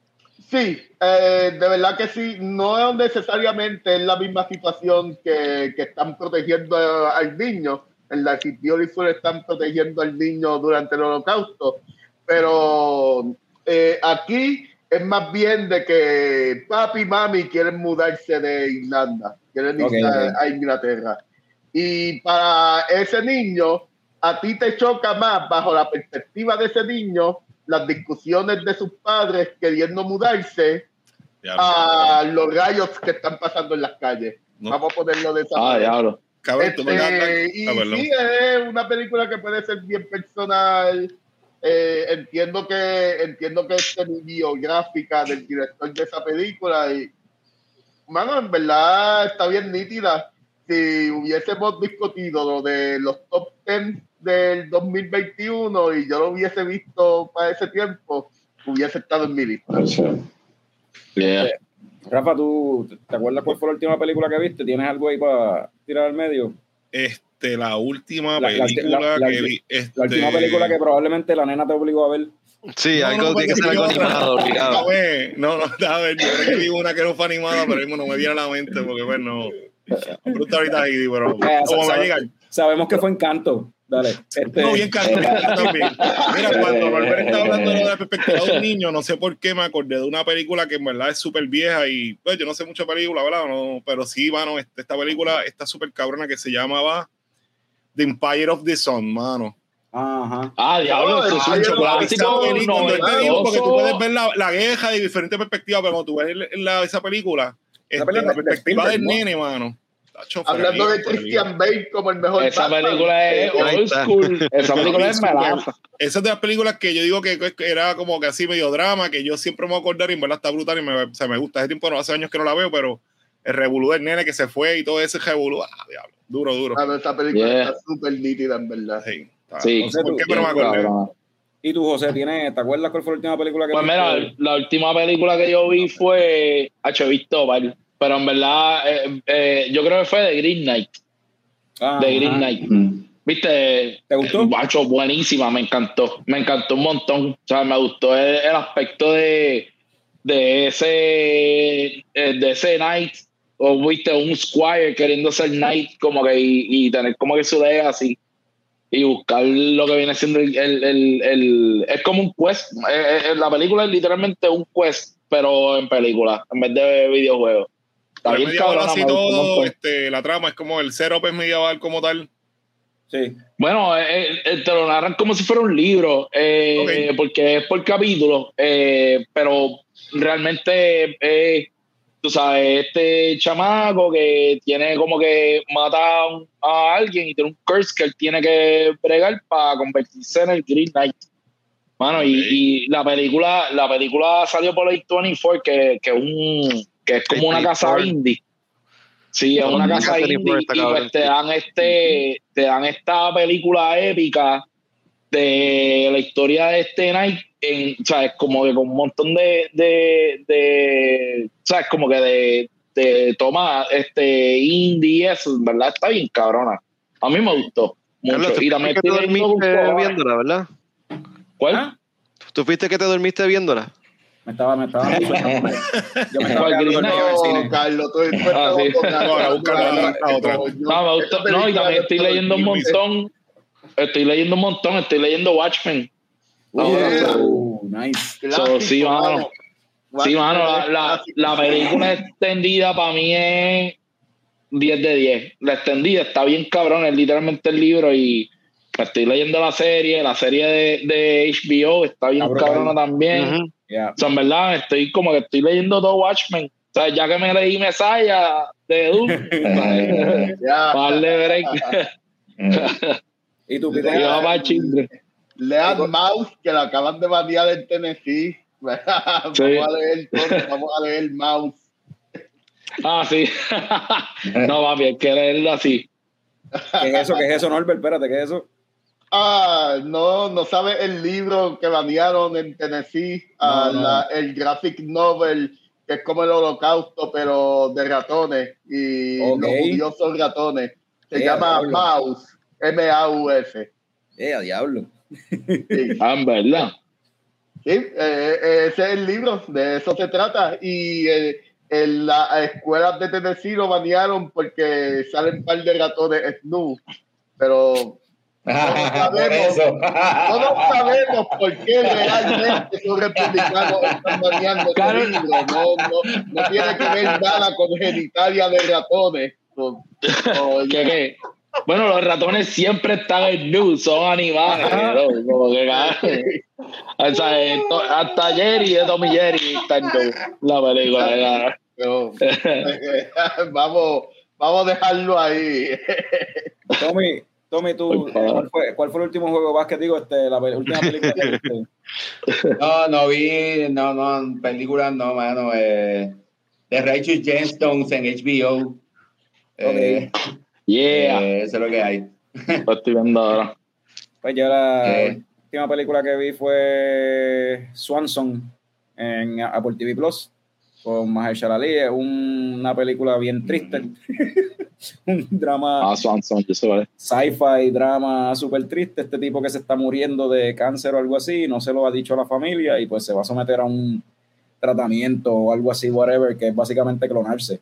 Sí, eh, de verdad que sí. No necesariamente es la misma situación que, que están protegiendo al niño. En la City Beautiful están protegiendo al niño durante el holocausto. Pero eh, aquí es más bien de que papi y mami quieren mudarse de Irlanda, quieren Ok, irse a- ok. a Inglaterra. Y para ese niño, a ti te choca más bajo la perspectiva de ese niño las discusiones de sus padres queriendo mudarse Ya, a los rayos que están pasando en las calles. No. Vamos a ponerlo de esa Ah, manera. Cabrón, tú me Este, y Ah, sí, es una película que puede ser bien personal. Eh, entiendo que entiendo que es semi-biográfica del director de esa película y mano, en verdad está bien nítida. Si hubiésemos discutido lo de los top 10 del 2021 y yo lo hubiese visto para ese tiempo, hubiese estado en mi lista. Yeah. Rafa, ¿tú te acuerdas cuál fue la última película que viste? ¿Tienes algo ahí para tirar al medio? Este, la última La- la- película la- la- que vi. Este, La última película que probablemente la nena te obligó a ver. Sí, No, algo no, tiene que ser algo yo- animado, obligado. Ver, no, no, a ver, yo creo que vi una que no fue animada, pero mismo no me viene a la mente porque, bueno, pregunta ahorita Heidi, pero Eh, ¿cómo va a llegar? Sabemos que fue Encanto. Dale. Este, No, bien caro también. Mira, cuando Norbert estaba hablando de la perspectiva de un niño, no sé por qué me acordé de una película que en verdad es súper vieja y, pues, yo no sé mucho de película, ¿verdad? No, pero sí, mano, este- esta película está súper cabrona que se llamaba The Empire of the Sun, mano. Ajá. Ah, diablo, eso es un clásico. Porque tú puedes ver la, la guerra de diferentes perspectivas, pero cuando tú ves la- esa película, este, película la de perspectiva del nene, mano. Hablando de Christian Bale como el mejor Esa película es old school. Esa película es melaza. Esa es de las películas que yo digo que, que era como que así medio drama, que yo siempre me voy a acordar y en verdad está brutal y me, o sea, me gusta. Hace tiempo, no, hace años que no la veo, pero el revolú del nene que se fue y todo ese revolú, ah, diablo, duro, duro. Ah, no, esa película Yeah. está súper nítida, en verdad. Sí, está- Sí. no sé por qué, pero me. ¿Y tú, José, tienes, te acuerdas cuál fue la última película que Pues mira, la última película que yo vi fue H. varios, pero en verdad eh, eh, yo creo que fue de Green Knight. Ah, De Green. Knight. Viste, ¿Te gustó? Bacho, buenísima, me encantó. Me encantó un montón. O sea, me gustó el, el aspecto de, de ese eh, de ese Knight. O viste un Squire queriendo ser Knight como que y, y tener como que su así y buscar lo que viene siendo el, el, el- el- es como un quest. Eh, eh, la película es literalmente un quest, pero en película, en vez de videojuego. Está bien cabrona, así todo, este, la trama es como el setup es medieval como tal. Sí. Bueno, eh, eh, te lo narran como si fuera un libro, eh, porque es por capítulo, eh, pero realmente, eh, tú sabes, este chamaco que tiene como que mata a, un- a alguien y tiene un curse que él tiene que bregar para convertirse en el Green Knight. Mano, y, la película, la película salió por A24, que, que, un, que es como una casa A24. indie. Sí, es una casa indie y pues te dan este, te dan esta película épica de la historia de este Knight, en, ¿sabes? Como que con un montón de, de, de ¿sabes? Como que de, de toma este indie eso, ¿verdad? Está bien cabrona. A mí me gustó mucho. Carlos, y también estoy viéndola, ¿verdad? ¿Cuál? ¿Ah? Tú fuiste que te dormiste viéndola. Me estaba, me estaba. Yo me estaba ¿Cuál quedando Green dormido en el No. Carlos, tú Ah, sí. Ahora, otra. No, me gusta- no, y también estoy leyendo un montón. Estoy leyendo un montón, estoy leyendo Watchmen. Ahora, Yeah. so- Uh, nice. So, sí, mano. Sí, mano, la, la, la película extendida para mí es 10 de 10. La extendida está bien cabrón, es literalmente el libro y estoy leyendo la serie, la serie de, de HBO está bien Cabrón. cabrona también. Yeah. O sea, en verdad, estoy como que estoy leyendo todo Watchmen. O sea, ya que me leí Mesaya de Doom, Eh, para darle break. eh, ¿Y tú, Y Pico? va para children. Lean Mouse, que la acaban de banear en Tennessee. vamos Sí. a leer todo, vamos a leer Mouse. Ah, sí. no, papi, hay que leerlo así. ¿Qué es eso? ¿Qué es eso, Norbert? Espérate, ¿qué es eso? Ah, no, no sabe el libro que banearon en Tennessee, ah, No, la- el graphic novel, que es como el holocausto, pero de ratones, y Ok. los judíos son ratones. Se llama diablo. Mouse, M-A-U-S. Eh, diablo. Sí. Ah, verdad. Sí, eh, eh, ese es el libro, de eso se trata. Y eh, en las escuelas de Tennessee lo banearon porque salen un par de ratones snoo. Pero por eso. todos sabemos por qué realmente esos republicanos están baneando Claro. ese libro. No, no, no tiene que ver nada con genitalia de ratones. Con- con- ¿Qué, qué? Bueno, los ratones siempre están en news, son animales. ¿no? Como que, cabrón. o sea, esto- hasta Jerry de Tommy Jerry está en news, la película. pero, vamos, vamos a dejarlo ahí. Tommy, Tommy, tú. ¿cuál fue, cuál fue el último juego de básquet? Digo, este, la última película que viste. No, no vi, no, no, películas no, mano. Eh, The Righteous Gemstones en HBO. Eh, Yeah, eh, eso es lo que hay. lo estoy viendo ahora. Pues yo la Eh. última película que vi fue Swanson en Apple TV Plus con Mahershala Ali. Es un- una película bien triste. un drama Ah, Swanson, yo sé, vale. sci-fi, drama súper triste. Este tipo que se está muriendo de cáncer o algo así, no se lo ha dicho a la familia y pues se va a someter a un tratamiento o algo así, whatever, que es básicamente clonarse.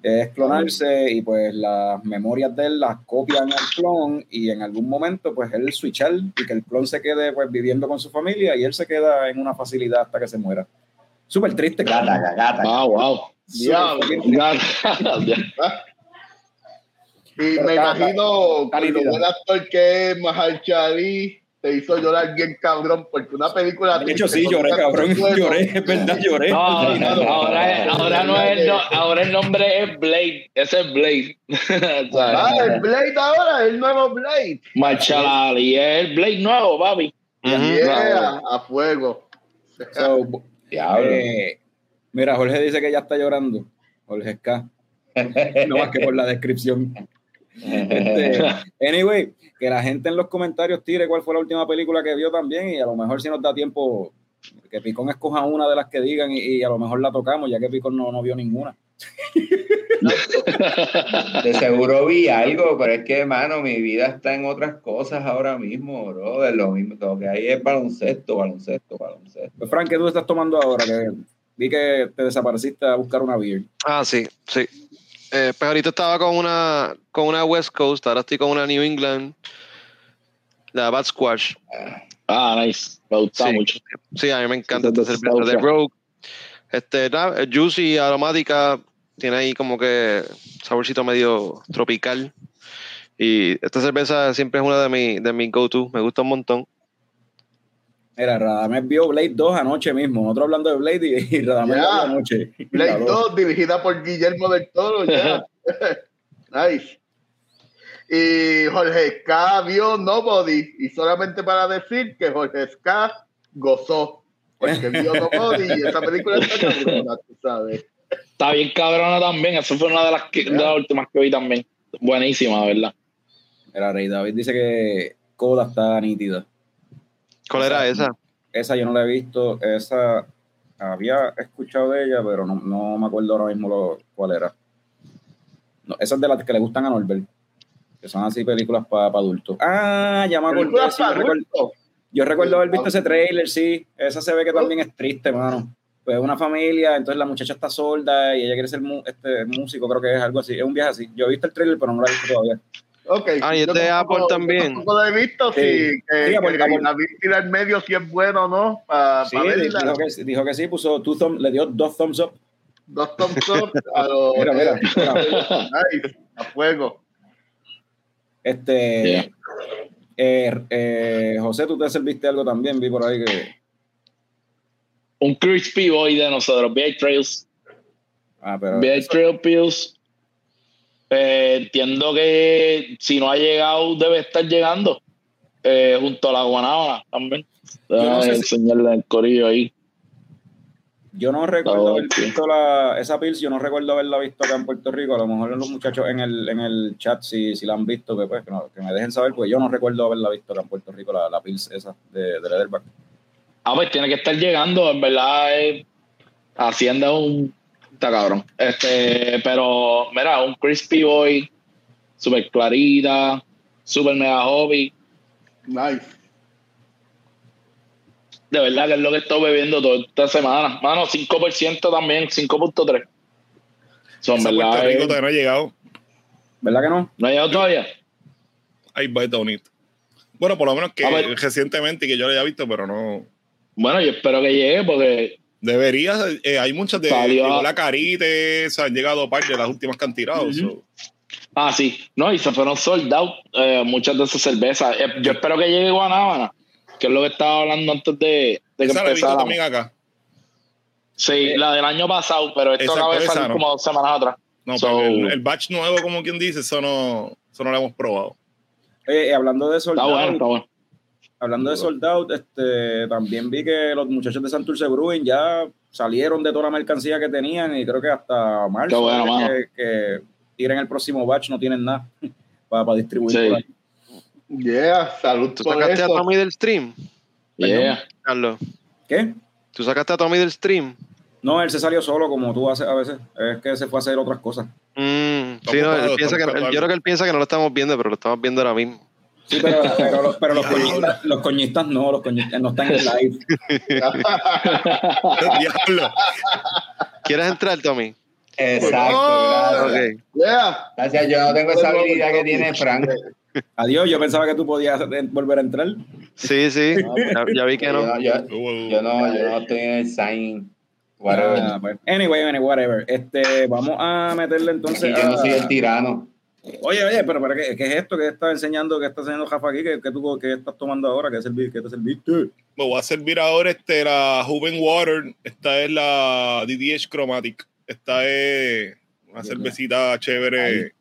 Es clonarse y pues las memorias de él las copian al clon y en algún momento pues él switchar y que el clon se quede pues viviendo con su familia y él se queda en una facilidad hasta que se muera. Súper triste, Gata, gata. Ah, wow. Diablo. Y Pero me imagino que nítida. buen actor que es Mahershala Ali te hizo llorar bien cabrón porque una película De hecho, sí, lloré, cabrón. Lloré, es verdad, lloré. No, ahora, ahora, no es el, no- ahora el nombre es Blade. Ese es Blade. Ah, el Blade ahora, el nuevo Blade. Marshall Ali es el Blade nuevo. Ujú. Yeah, a fuego. So, Diablo. Eh, mira, Jorge dice que ya está llorando. Jorge K. No más que por la descripción. Este, anyway, que la gente en los comentarios tire cuál fue la última película que vio también y a lo mejor si nos da tiempo que Picón escoja una de las que digan y, y a lo mejor la tocamos ya que Picón no, no vio ninguna. De seguro vi algo, pero es que, mano, mi vida está en otras cosas ahora mismo, bro. De lo mismo, lo que hay es baloncesto, baloncesto, baloncesto. Pues Frank, ¿qué tú estás tomando ahora? Que vi que te desapareciste a buscar una beer. Ah, sí, sí. Eh, pues ahorita estaba con una, con una West Coast, ahora estoy con una New England, la Bad Squash. Ah, nice. Me gusta Sí. mucho. Sí, a mí me encanta esta es cerveza de. Rogue. Este, nada, es juicy, aromática, tiene ahí como que saborcito medio tropical. Y esta cerveza siempre es una de mis de mi go-to, me gusta un montón. Mira, Radamés vio Blade 2 anoche mismo. Nosotros hablando de Blade y, y Radamés vio anoche. Blade La 2, dirigida por Guillermo del Toro, ya. nice. Y Jorge Ska vio Nobody, y solamente para decir que Jorge Ska gozó, porque vio Nobody y esa película está cabrona, tú sabes. Está bien cabrona también. Esa fue una de las, que, de las últimas que vi también. Buenísima, ¿verdad? Mira, Rey David dice que Coda está nítida. ¿Cuál era esa? Esa yo no la he visto. Esa había escuchado de ella, pero no, no me acuerdo ahora mismo lo, cuál era. No, esa es de las que le gustan a Norbert. Que son así películas para adultos. Ah, ya me sí, recuerdo. adultos. Yo recuerdo haber visto ese trailer, sí. Esa se ve que también es triste, mano. Pues una familia, entonces la muchacha está sorda y ella quiere ser mu- este, músico, creo que es algo así. Es un viaje así. Yo he visto el trailer, pero no lo he visto todavía. Ok. Ah, y es Yo de tampoco- Apple también. yo he visto, Sí. sí. Que, Sí, que Apple, Apple. David tira en medio si es bueno o no. Para Sí, verla. dijo que, dijo que sí, puso two thumb- le dio dos thumbs up. Dos thumbs up a los. Mira, mira, mira. Nice, a fuego. Este, Yeah. eh, eh, José, tú te serviste algo también, vi por ahí que. Un crispy boy de nosotros, VA Trails. Ah, pero. VA Trail Pills. Eh, entiendo que si no ha llegado, debe estar llegando. Eh, junto a la guanábana también. No sé si- enseñarle el corillo ahí. Yo no recuerdo haber visto la, esa Pills, yo no recuerdo haberla visto acá en Puerto Rico. A lo mejor los muchachos en el, en el chat, si, si la han visto, que, pues, que, no- que me dejen saber, porque yo no recuerdo haberla visto acá en Puerto Rico, la, la Pills esa de, de. Ah, pues tiene que estar llegando, en verdad. eh, Hacienda es un. Está cabrón. Este, pero, mira, un crispy boy, super clarita, super mega hobby. Nice. De verdad que es lo que he estado bebiendo toda esta semana. Mano, 5% también, 5.3. Son Esa verdad. Puerto Rico eh, todavía no ha llegado. ¿Verdad que no? ¿No ha llegado todavía? Ahí va bonito. Bueno, por lo menos que recientemente que yo lo haya visto, pero no. Bueno, yo espero que llegue porque Debería, eh, hay muchas de Salió- la carite, se han llegado parte de las últimas que han tirado. Ujú. so. Ah, sí. No, y se fueron sold out eh, muchas de esas cervezas. Eh, yo espero que llegue Guanábana, que es lo que estaba hablando antes de, de que empezáramos. también acá. Sí, la del año pasado, pero esto acaba de salir no. como dos semanas atrás. No, So- pero el, el batch nuevo, como quien dice, eso no, eso no lo hemos probado. Y hablando de Está soldado, bueno, está bueno. Hablando de soldado, este, también vi que los muchachos de Santurce Brewing ya salieron de toda la mercancía que tenían y creo que hasta marzo bueno, que, que tiren el próximo batch no tienen nada para, para distribuir. Sí. por ahí. Yeah, salud ¿Tú por sacaste a. Tommy del stream, Yeah. Carlos? ¿Qué? ¿Tú sacaste a Tommy del stream? No, él se salió solo como tú haces a veces. Es que se fue a hacer otras cosas. Mm, sí, no, él piensa que, yo creo que él piensa que no lo estamos viendo, pero lo estamos viendo ahora mismo. Sí, pero, pero, los- pero los, coñistas, los coñistas no, los coñistas no están en live. Diablo. ¿Quieres entrar, Tommy? Exacto, Oh, gracias. Yeah. Gracias, yo no tengo esa habilidad que tiene Frank. Adiós, yo pensaba que tú podías volver a entrar. Sí, sí. Ya, ya vi que no. yo, yo no, yo no estoy en el sign. Whatever. Ah, pues. Anyway, anyway, whatever. Este, vamos a meterle entonces. Aquí yo no soy el tirano. Oye, oye, pero, pero ¿qué, qué es esto que está enseñando, que está enseñando Jafa aquí? ¿Qué, qué tú qué estás tomando ahora? ¿Qué, servi- qué te serviste? Me voy a servir ahora este, la Juven Water. Esta es la DDH Chromatic. Esta es una cervecita chévere.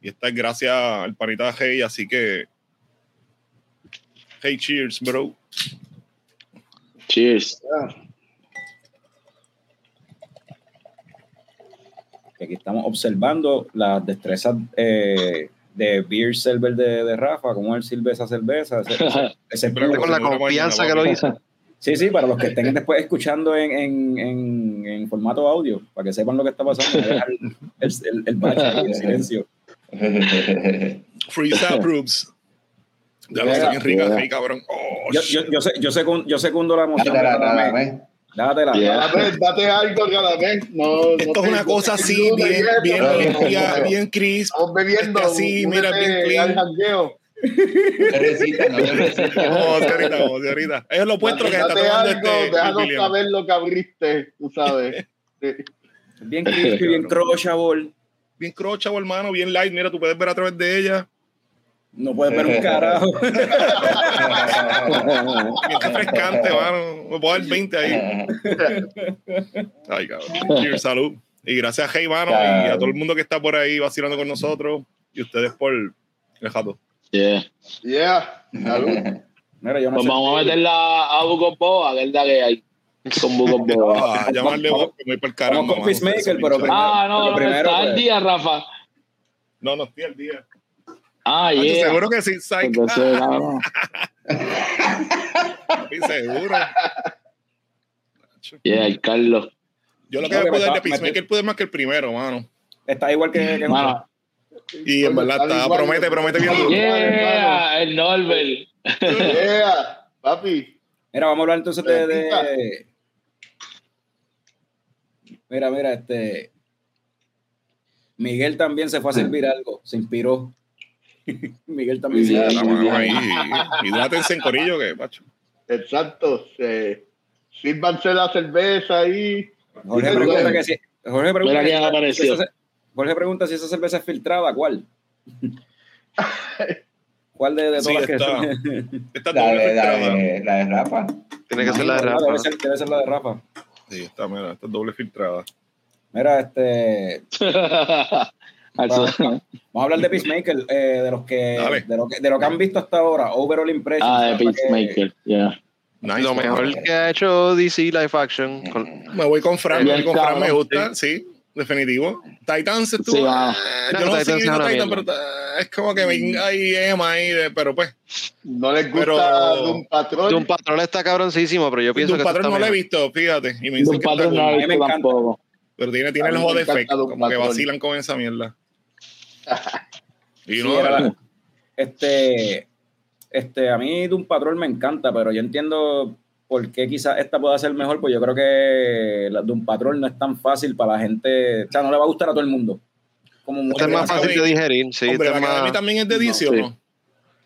Y esta es gracias al panita Hey, así que. Hey, cheers, bro. Cheers. Que Aquí estamos observando las destrezas eh, de Beer Server de, de Rafa, cómo él sirve esa cerveza. Ese- ese-. Con la confianza que lo hizo. Sí, sí, para los que estén después escuchando en, en, en, en formato audio, para que sepan lo que está pasando. El, el, el en silencio. Freeze approves. Ya lo sé bien rica, hey, cabrón. Oh, Yo, yo, yo, sé, yo, secun- yo secundo la emoción. Dátela. Yeah. Date, date algo cada vez. No, Esto no es una no cosa así, bien, bien no, bien crisp. Estamos bebiendo. Así, mira, bien clean. jangueo. No te resistas, no señorita, vamos, señorita. Es lo opuesto que está tomando algo, este. déjanos saber lo que abriste, tú sabes. Bien crispy, bien crushable. Bien crocha, hermano, bien light. Mira, tú puedes ver a través de ella. No puedes ver un carajo. Bien refrescante, mano. Me puedo dar 20 ahí. Ay, cabrón. Cheers, salud. Y gracias a Hey, mano, y a todo el mundo que está por ahí vacilando con nosotros. Y ustedes por el jato. Yeah. Yeah. Salud. Mira, yo no Pues vamos a meterla a Buco Boa, que es la que hay. Con Buco Boa. Ah, llamarle vos, que me voy por el. Vamos con. Peacemaker, pero pinche. Ah, no, primero, está al pues. día, Rafa. No, no estoy al día. Ah, Ah. Seguro que sí, psych. Entonces, cabrón. Papi, seguro. Yeah, el Carlos. Yo lo que No, me dar de Peacemaker pude más que el primero, mano. Está igual que, que Mano, Y en verdad está, promete, promete bien duro. yeah, el Norbert. Yeah. papi. Mira, vamos a hablar entonces de, de- Mira, mira, este. Miguel también se fue a servir algo, se inspiró. Miguel también. La mano ahí. Hidrátense en corillo, que, macho. Exacto. Se, sírvanse la cerveza ahí. Jorge Sí, pregunta que si. Jorge pregunta, si- apareció. si esa- Jorge pregunta si esa cerveza es filtrada, ¿cuál? ¿Cuál de, de Sí, todas las está. que Está La doble de, la, filtrada. de, la de Rafa. Tiene que ser la de No, Rafa. Debe ser, debe ser la de Rafa. Sí, está, mira, está doble filtrada. Mira, este. Vamos a hablar de Peacemaker, eh, de los que de lo que de lo que han visto hasta ahora, overall impression. ah, de Peacemaker, yeah. Nice. Lo mejor que ha hecho DC Live Action. con- Me voy con Fran, me voy con Fran, me gusta, sí, definitivo. Titans estuvo. Sí, eh, No, yo no Titans sé Titan, pero eh, es como que venga ahí Emma ahí, de- pero pues. No les gusta Pero- Doom Patrol. Doom Patrol está cabroncísimo, pero yo pienso Doom que Patrol esto no lo he visto, fíjate. Y me está patrón no lo he visto encanta. tampoco. Pero tiene, tiene el me de Doom como que Patrol. vacilan con esa mierda. Y Sí, no, era la- este, este, a mí Doom Patrol me encanta, pero yo entiendo por qué quizás esta pueda ser mejor, pues yo creo que la Doom Patrol no es tan fácil para la gente, o sea, no le va a gustar a todo el mundo. Como Este es más fácil de digerir, sí. Hombre, este la más- también es de DC, ¿o sí. no?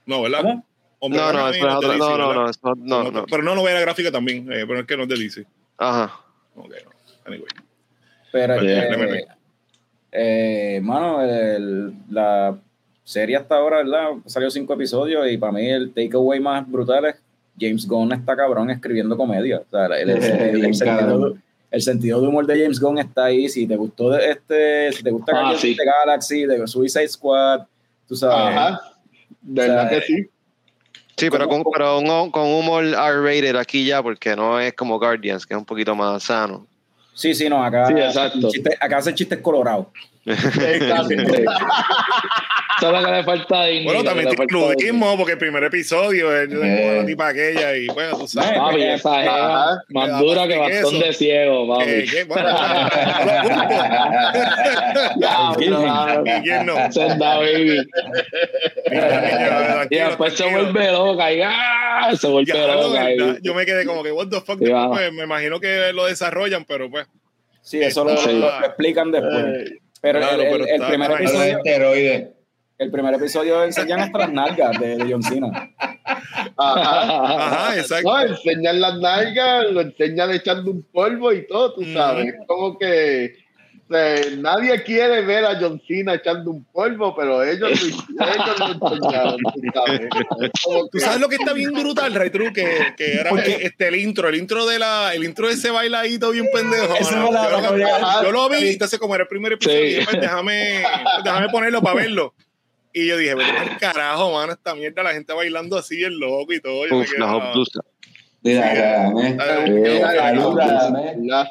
No, ¿verdad? ¿Cómo? Hombre, No, la no, es otra- DC, no, no, no, eso- no, no. Pero no novela gráfica también, eh, pero es que no es de DC. Ajá. Ok, no. Anyway. Pero, Vale, este. Eh, mano, el- la serie hasta ahora, ¿verdad? Salió cinco episodios y para mí el takeaway más brutal es James Gunn está cabrón escribiendo comedia. O sea, el, el- el- el Bien sentido, cabrón. el sentido de humor de James Gunn está ahí. Si te gustó de este, si te gusta Ah, sí. the Galaxy, de Suicide Squad, tú sabes. Ajá. De O sea, verdad que sí. Sí, pero, ¿Cómo- con, pero un- con humor R-rated aquí ya, porque no es como Guardians, que es un poquito más sano. Sí, sí, no, acá, Sí, exacto. chiste- acá hacen chistes colorados. Exacto. Eso es lo que le falta Disney, Bueno, también tiene cludismo, porque el primer episodio es Eh. la tipa aquella y bueno, tú sabes. Papi, esa Ajá. jeva Le más dura que bastón de ciego, papi. Eh, ¿qué? Bueno. Diablo, ¿Y quién no? Baby. Y después se vuelve loca y ¡ah! se vuelve Ya, lo loca. verdad, yo me quedé como que, what the fuck, Sí, me imagino que lo desarrollan, pero pues. Sí, eso lo, explican después. Eh, Pero, Claro, el, el- pero el está- primer está- episodio, esteroides. el primer episodio enseñan hasta las nalgas de, de John Cena. Ajá. Ajá, exacto. No, enseñan las nalgas, lo enseñan echando un polvo y todo, tú Ujú. sabes. Como que sea, nadie quiere ver a John Cena echando un polvo, pero ellos, lo- ellos lo tú sabes. Lo que está bien brutal, Ray True, que, que era este, el intro, el intro de la, el intro de ese bailadito bien pendejo. Yo, la- lo, la- yo lo vi, entonces como era el primer episodio, Sí. dije, pues, déjame, déjame ponerlo para verlo. Y yo dije, vete al carajo, mano, esta mierda, la gente bailando así, el loco y todo. Uf, la obtusa. Mira, Eh, la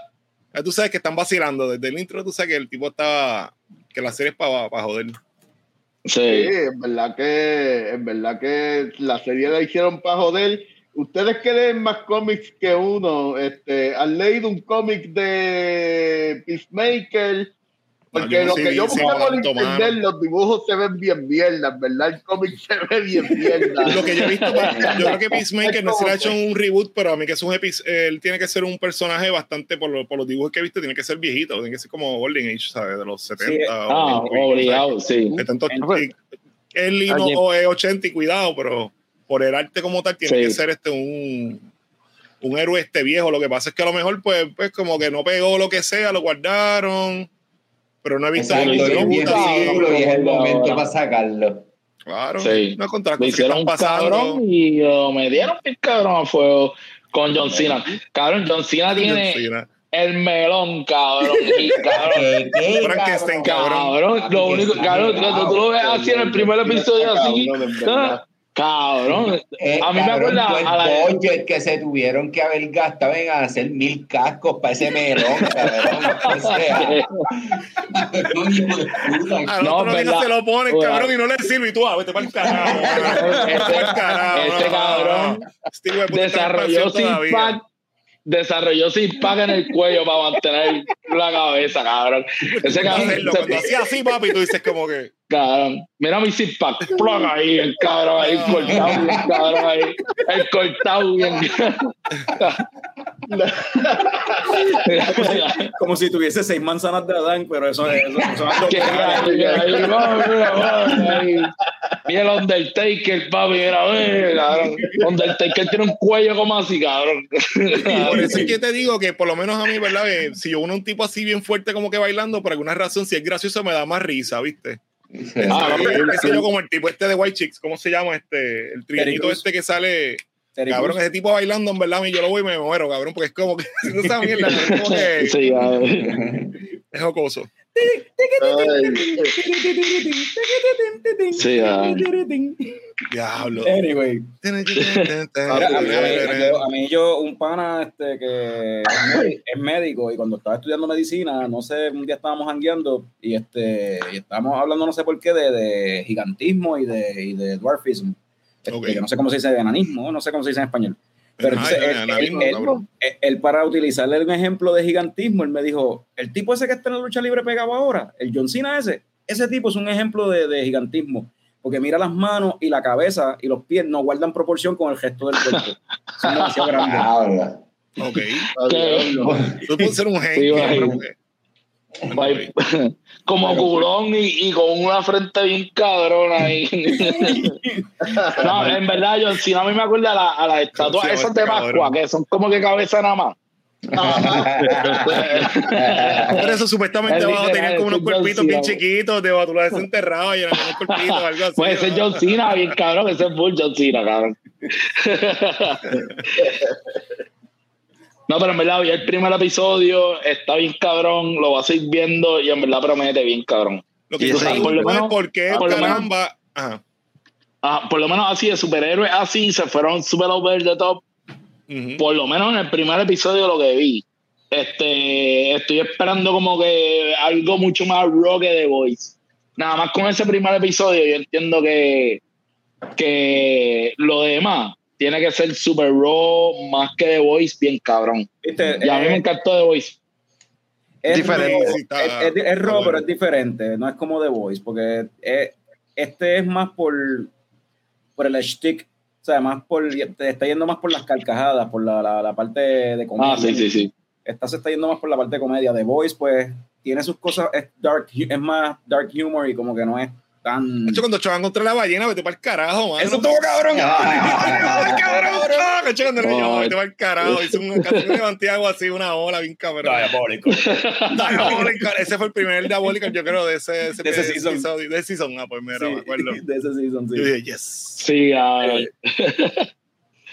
tú sabes que están vacilando. Desde el intro tú sabes que el tipo estaba, que la serie es para joder. Sí, Sí. en verdad que, en verdad que la serie la hicieron para joder. Ustedes que leen más cómics que uno, este, han leído un cómic de Peacemaker, porque No, lo que yo busco por mano. los dibujos se ven bien mierdas, ¿verdad? El cómic se ve bien mierda. Lo que yo he visto, yo creo que Peacemaker no se le ha hecho un reboot, pero a mí que es un él tiene que ser un personaje bastante, por, lo- por los dibujos que he visto, tiene que ser viejito, tiene que ser como Golden Age, ¿sabes? De los 70. Ah, o- o- obligado, sí. de tanto- Pues, él no o es 80 y cuidado, pero por el arte como tal tiene Sí. que ser este un, un héroe este viejo. Lo que pasa es que a lo mejor, pues, pues como que no pegó lo que sea, lo guardaron. Pero no he visto Exacto, lo así. ridículo y es el momento para sacarlo. Claro, Sí. no contra Lo que hicieron están pasando. cabrón y lo metieron bien cabrón a fuego con John Cena. Cabrón, John Cena tiene Sí, ¿no? el melón, cabrón. Y, cabrón, ¿Qué, qué, Frankenstein, cabrón. cabrón, lo único, cabrón, tú lo ves así en el primer episodio así, Cabrón. Eh, A mí me cabrón, acuerda todo el a la- que se tuvieron que haber gastado en hacer mil cascos para ese melón, cabrón. No, otro día verdad. se lo ponen, cabrón, y no le sirve. Y tú, ah, vete para el carajo. Vete pa'l carajo. Este cabrón Este desarrolló sin pack, desarrolló sin pack en el cuello para mantener la cabeza, cabrón. Ese cabrón Cuando hacía así, papi, tú dices como que, cabrón. Mira mi six pack, plug ahí, el cabrón ahí, cortado, bien, cabrón ahí, el cortado bien. Como si tuviese seis manzanas de Adán, pero eso es. Mira el Undertaker, papi, mira, ve, cabrón. Undertaker tiene un cuello como así, cabrón. Y por eso es que te digo que por lo menos a mí, ¿verdad? Eh, Si yo uno un tipo así bien fuerte como que bailando, por alguna razón, si es gracioso, me da más risa, ¿viste? Ah, no, yo, como el tipo este de White Chicks, ¿cómo se llama? Este, el trigueñito Cruz. este que sale, Terry cabrón, ese tipo bailando, en verdad, a mí yo lo voy y me muero, cabrón, porque es como que, esa mierda, es como que Sí, es jocoso. Sí, ah. Diablo. Anyway, mira, a, mí, a mí- yo- a mí yo, un pana este, que es médi- es médico y cuando estaba estudiando medicina, no sé, un día estábamos jangueando y, este, y estábamos hablando no sé por qué de, de gigantismo y de, y de dwarfism. Este, Ok. que no sé cómo se dice de enanismo, no sé cómo se dice en español. Pero entonces, ya, él- ya, él- enanismo, él- cabrón. él- él para utilizarle un ejemplo de gigantismo, él me dijo, el tipo ese que está en la lucha libre pegado ahora, el John Cena ese, ese tipo es un ejemplo de, de gigantismo, porque mira las manos y la cabeza y los pies no guardan proporción con el gesto del cuerpo. Son demasiado grandes. Ok. ¿Qué? Tú puedes ser un genio. Como culón y, y con una frente bien cabrona ahí. no, en verdad, John Cena a mí me acuerda a, la- a las estatuas esas de cabrón. Pascua, que son como que cabeza nada más. Pero eso supuestamente Es abajo tenían como unos cuerpitos bien chiquitos, de tú lo desenterrado y eran unos cuerpitos o algo así. Puede ser ¿no? John Cena, bien cabrón, ese es full John Cena, cabrón. No, pero en verdad, vi el primer episodio, está bien cabrón, lo vas a ir viendo y en verdad promete bien cabrón. Lo que digo por lo menos- por qué por lo menos- caramba. Ajá. Ah, por lo menos así, de superhéroes así, se fueron super over the top. Por lo menos en el primer episodio lo que vi. Este, estoy esperando como que algo mucho más que The Voice. Nada más con ese primer episodio, yo entiendo que, que lo demás tiene que ser super raw más que The Voice, bien cabrón. ¿Viste? Y a mí me Eh, encantó The Voice. es, diferente. es- está- es- es- es raw, bueno. pero es diferente. No es como The Voice, porque es- este es más por, por el shtick. O sea, más por, te está yendo más por las carcajadas, por la, la, la parte de comedia. Ah, sí, sí, sí. Esta se está yendo más por la parte de comedia. The Voice, pues, tiene sus cosas, es dark, es más dark humor y como que no es tan... De hecho, cuando chocan contra la ballena, vete para el carajo, mano. ¡Eso estuvo cabrón! cabrón! Cacho, cuando eh. vete para el carajo. Hizo un un levanteago así, una ola bien cabrón. Diabólico. Diabólico. Ese fue el primer Diabólico, yo creo, de ese, ese, De ese season. episodio. De ese season, ah, pues mira, me acuerdo. de ese season, sí. Yo dije, yes. Sí, ah,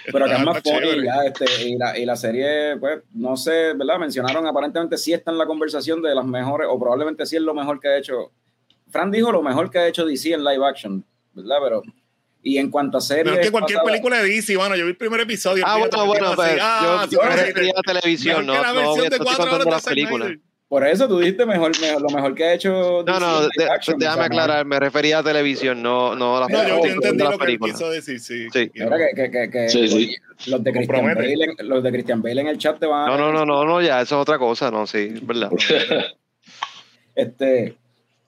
Eh, Pero acá Ah, es más está funny, ya, este, y, la, y la serie, pues, no sé, ¿verdad? Mencionaron aparentemente sí está en la conversación de las mejores, o probablemente sí es lo mejor que ha hecho. Fran dijo lo mejor que ha hecho DC en live action, ¿verdad? Pero, y en cuanto a series. Mejor que cualquier película de DC, mano. Yo vi el primer episodio. Ah, bueno, bueno, así, pues, ah, yo, sí, yo me pero refería a mejor televisión, no, la no, versión de cuatro horas de películas. Snyder. Por eso tú dijiste mejor, mejor- lo mejor que ha hecho. No, DC no, de- action, déjame o sea, aclarar, me refería a televisión, no, no a las No, yo, yo entendí de las lo que películas. quiso decir, sí. Sí. Mira que, que, que, que Sí, sí. los de Christian. Bale, en- los de Christian Bale en el chat te van a No, no, no, no, no, ya, eso es otra cosa, no, sí, es verdad. Este,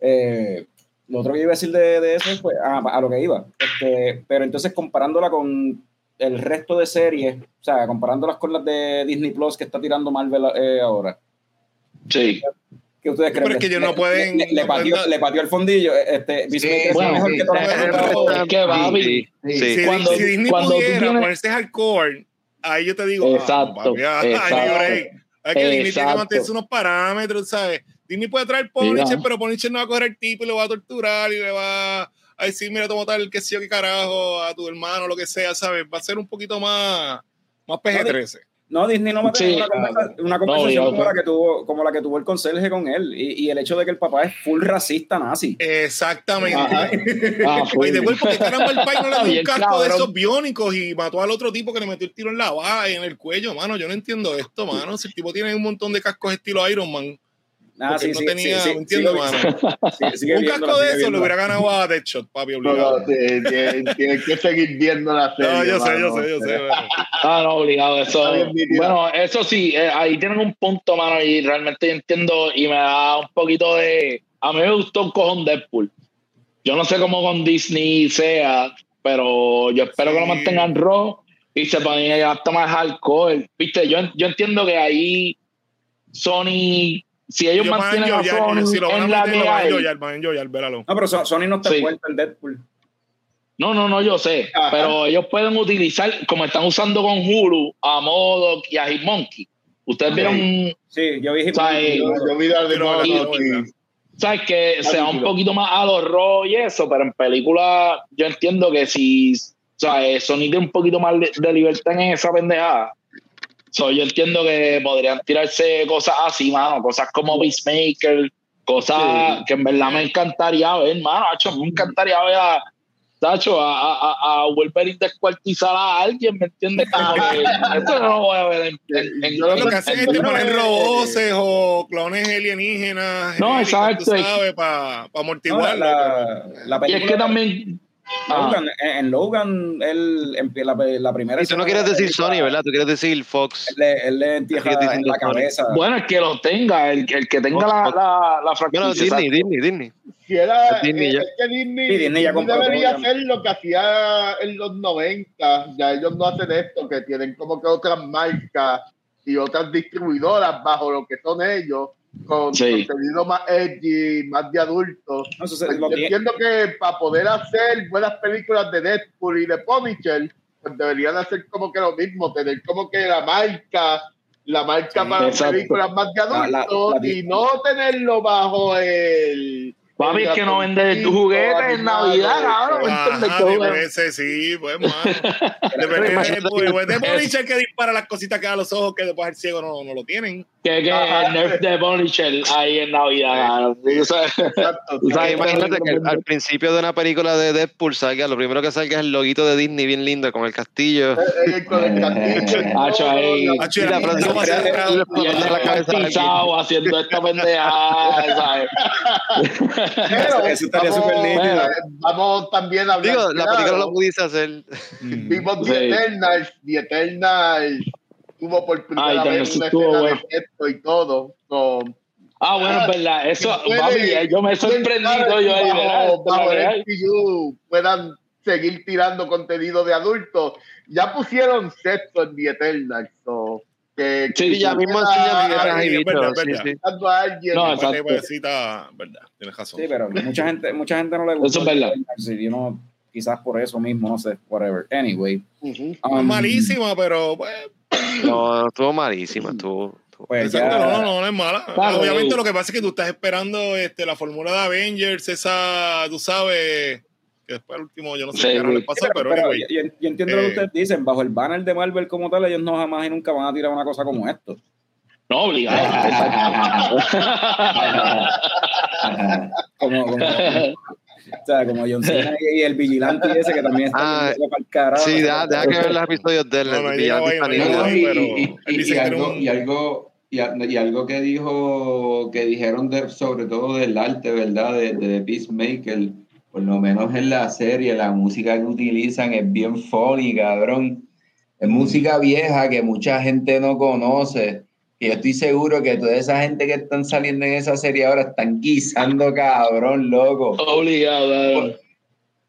eh, lo otro que iba a decir de, de eso es pues, a, a lo que iba. Este, pero entonces comparándola con el resto de series, o sea, comparándolas con las de Disney Plus que está tirando Marvel eh, ahora. sí. ¿Qué ustedes Sí, creen? pero es que ellos no Le- pueden- Le, le no pateó, pueden- le pateó el fondillo. Este, Peacemaker es bueno, mejor sí, que sí, Es que, Sí, sí. Si, Cuando- si Disney cuando pudiera tienes- ponerse hardcore, ahí yo te digo, ah, Exacto, papi, ah, exacto. Hay que Disney tiene que Exacto. mantenerse unos parámetros, ¿sabes? Disney puede traer Punisher, pero Punisher no va a coger el tipo y lo va a torturar y le va a decir, mira, toma tal, que sí o qué carajo, a tu hermano, lo que sea, ¿sabes? Va a ser un poquito más, más PG-13. No, Disney no va a tener Sí. una, conversa- una conversación yo- como, la que tuvo, como la que tuvo el conserje con él. Y, y el hecho de que el papá es full racista nazi. Exactamente. Ajá. Ah, full. Oye, de vuelta, porque caramba el país no le dio un casco de esos biónicos y mató al otro tipo que le metió el tiro en la baja y en el cuello, mano. Yo no entiendo esto, mano. Si el tipo tiene un montón de cascos estilo Iron Man, Ah, sí, no sí, tenía, sí, sí, ¿me entiendes, sigo- mano? sí, sigue un casco de eso le hubiera ganado a Deadshot, papi, obligado. no, Tienes que seguir viendo la serie. No, yo sé, yo sé, yo sé. bueno. Ah, no, obligado. Eso, bueno, eso sí, eh, ahí tienen un punto, mano, y realmente yo entiendo y me da un poquito de. A mí me gustó un cojón Deadpool. yo no sé cómo con Disney sea, pero yo espero que lo mantengan raw y se ponen hasta más hardcore. Viste, yo, yo entiendo que ahí Sony, si ellos a mantienen a enjoyar, Sony si lo van a en la meter, que lo van a hay. van a véralo. No, pero So- Sony no está Sí. envuelta en Deadpool. No, no, no, yo sé. Ajá. Pero ellos pueden utilizar, como están usando con Hulu, a Modoc y a Hitmonkey. Ustedes vieron, Sí, yo vi Hitman. ¿Sabes? Yo, yo vi la de Pero la- Modoc la- y- ¿sabes? Que Ah, sea un poquito más a los raw y eso, pero en película yo entiendo que si, ¿sabes? Sony tiene un poquito más de libertad en esa pendejada. So, yo entiendo que podrían tirarse cosas así, mano, cosas como Peacemaker, cosas Sí. que en verdad me encantaría ver, mano, hacho, me encantaría ver a, Tacho, a, a, a, a Wolverine descuartizar a alguien, ¿me entiendes? Como que esto no lo voy a ver en, en- en- Lo que en- hacen en- es eh, roboses o clones alienígenas. No, genéricos, exacto. Tú sabes, para No, la, la, la Y es que también... Ah, Logan, en, en Logan, él, la, la primera Y tú no quieres decir Sony, ¿verdad? Tú quieres decir Fox. Él le, él le entierra en la Sony. cabeza. bueno, el que lo tenga, el, el que tenga la, la, la franquicia. Bueno, Disney. Disney, Disney. Si era, Disney es, ya. es que Disney, Sí, Disney ya compró debería hacer lo que hacía en los 90. Ya ellos no hacen esto, que tienen como que otras marcas y otras distribuidoras bajo lo que son ellos, con Sí. contenido más edgy, más de adultos. No, eso se- Pues yo entiendo que para poder hacer buenas películas de Deadpool y de Punisher, pues deberían hacer como que lo mismo, tener como que la marca, la marca Sí, para exacto. películas más de La- la- adultos la- y no tenerlo bajo el... Papi, es que no vende juguetes en Navidad, cabrón. juguete- veces sí, pues, man. Depende Imagínate de, de que- Punisher que dispara las cositas que da a los ojos que después el ciego no, no lo tienen. Que, que Ajá. el nerf de Punisher ahí en Navidad, cabrón. Sí, o sea, Exacto, Tú sabes, Imagínate que al principio de una película de Deadpool salga, lo primero que salga es el loguito de Disney bien lindo con el castillo. Eh, con el castillo, Hacho, ahí. Hacho, Y la descuartizado haciendo esta pendejada, ¿sabes? Pero Eso estaría vamos- súper nítido. eh, Vamos también a hablar. Digo, la película lo pudiese hacer. Vimos The Sí. Eternals. The Eternals tuvo por primera Ay, vez una estuvo escena bueno. de sexo y todo. So, Ah, bueno, es verdad. Eso, puede- papi, yo me he sorprendido. Yo ahí, bajo, bajo el. MCU puedan seguir tirando contenido de adultos. Ya pusieron sexo en The Eternals. So, que, Sí, ya mismo enseñan guerras y verdad, Sí, verdad. sí. buscando a alguien. No, exacto. pobrecita, verdad, tienes razón. Sí, pero mucha gente, mucha gente no le gusta. Eso es verdad. Sí, yo no, quizás por eso mismo, no sé, whatever. Anyway. Ujú. Es um, malísima, pero pues, No, estuvo malísima, estuvo. Pues exacto, ya, no, no, no, no es mala. Claro, Obviamente sí. lo que pasa es que tú estás esperando este, la fórmula de Avengers, esa, tú sabes, que después el último, yo no sé Sí, qué les pasó, pero, pero anyway. yo, yo entiendo lo Eh. que ustedes dicen. Bajo el banner de Marvel como tal, ellos no jamás y nunca van a tirar una cosa como esto. No, obligado. Como, como, o sea, como John Cena y el vigilante ese que también está Ah, yendo pa'l carajo. Sí, deja, deja que ver los episodios de él. No, no, y pero algo, y algo y, algo que dijo que dijeron de, sobre todo del arte verdad de, de Peacemaker por lo menos en la serie la música que utilizan es bien funny cabrón es música vieja que mucha gente no conoce y yo estoy seguro que toda esa gente que están saliendo en esa serie ahora están guisando cabrón loco Obligado. cabrón.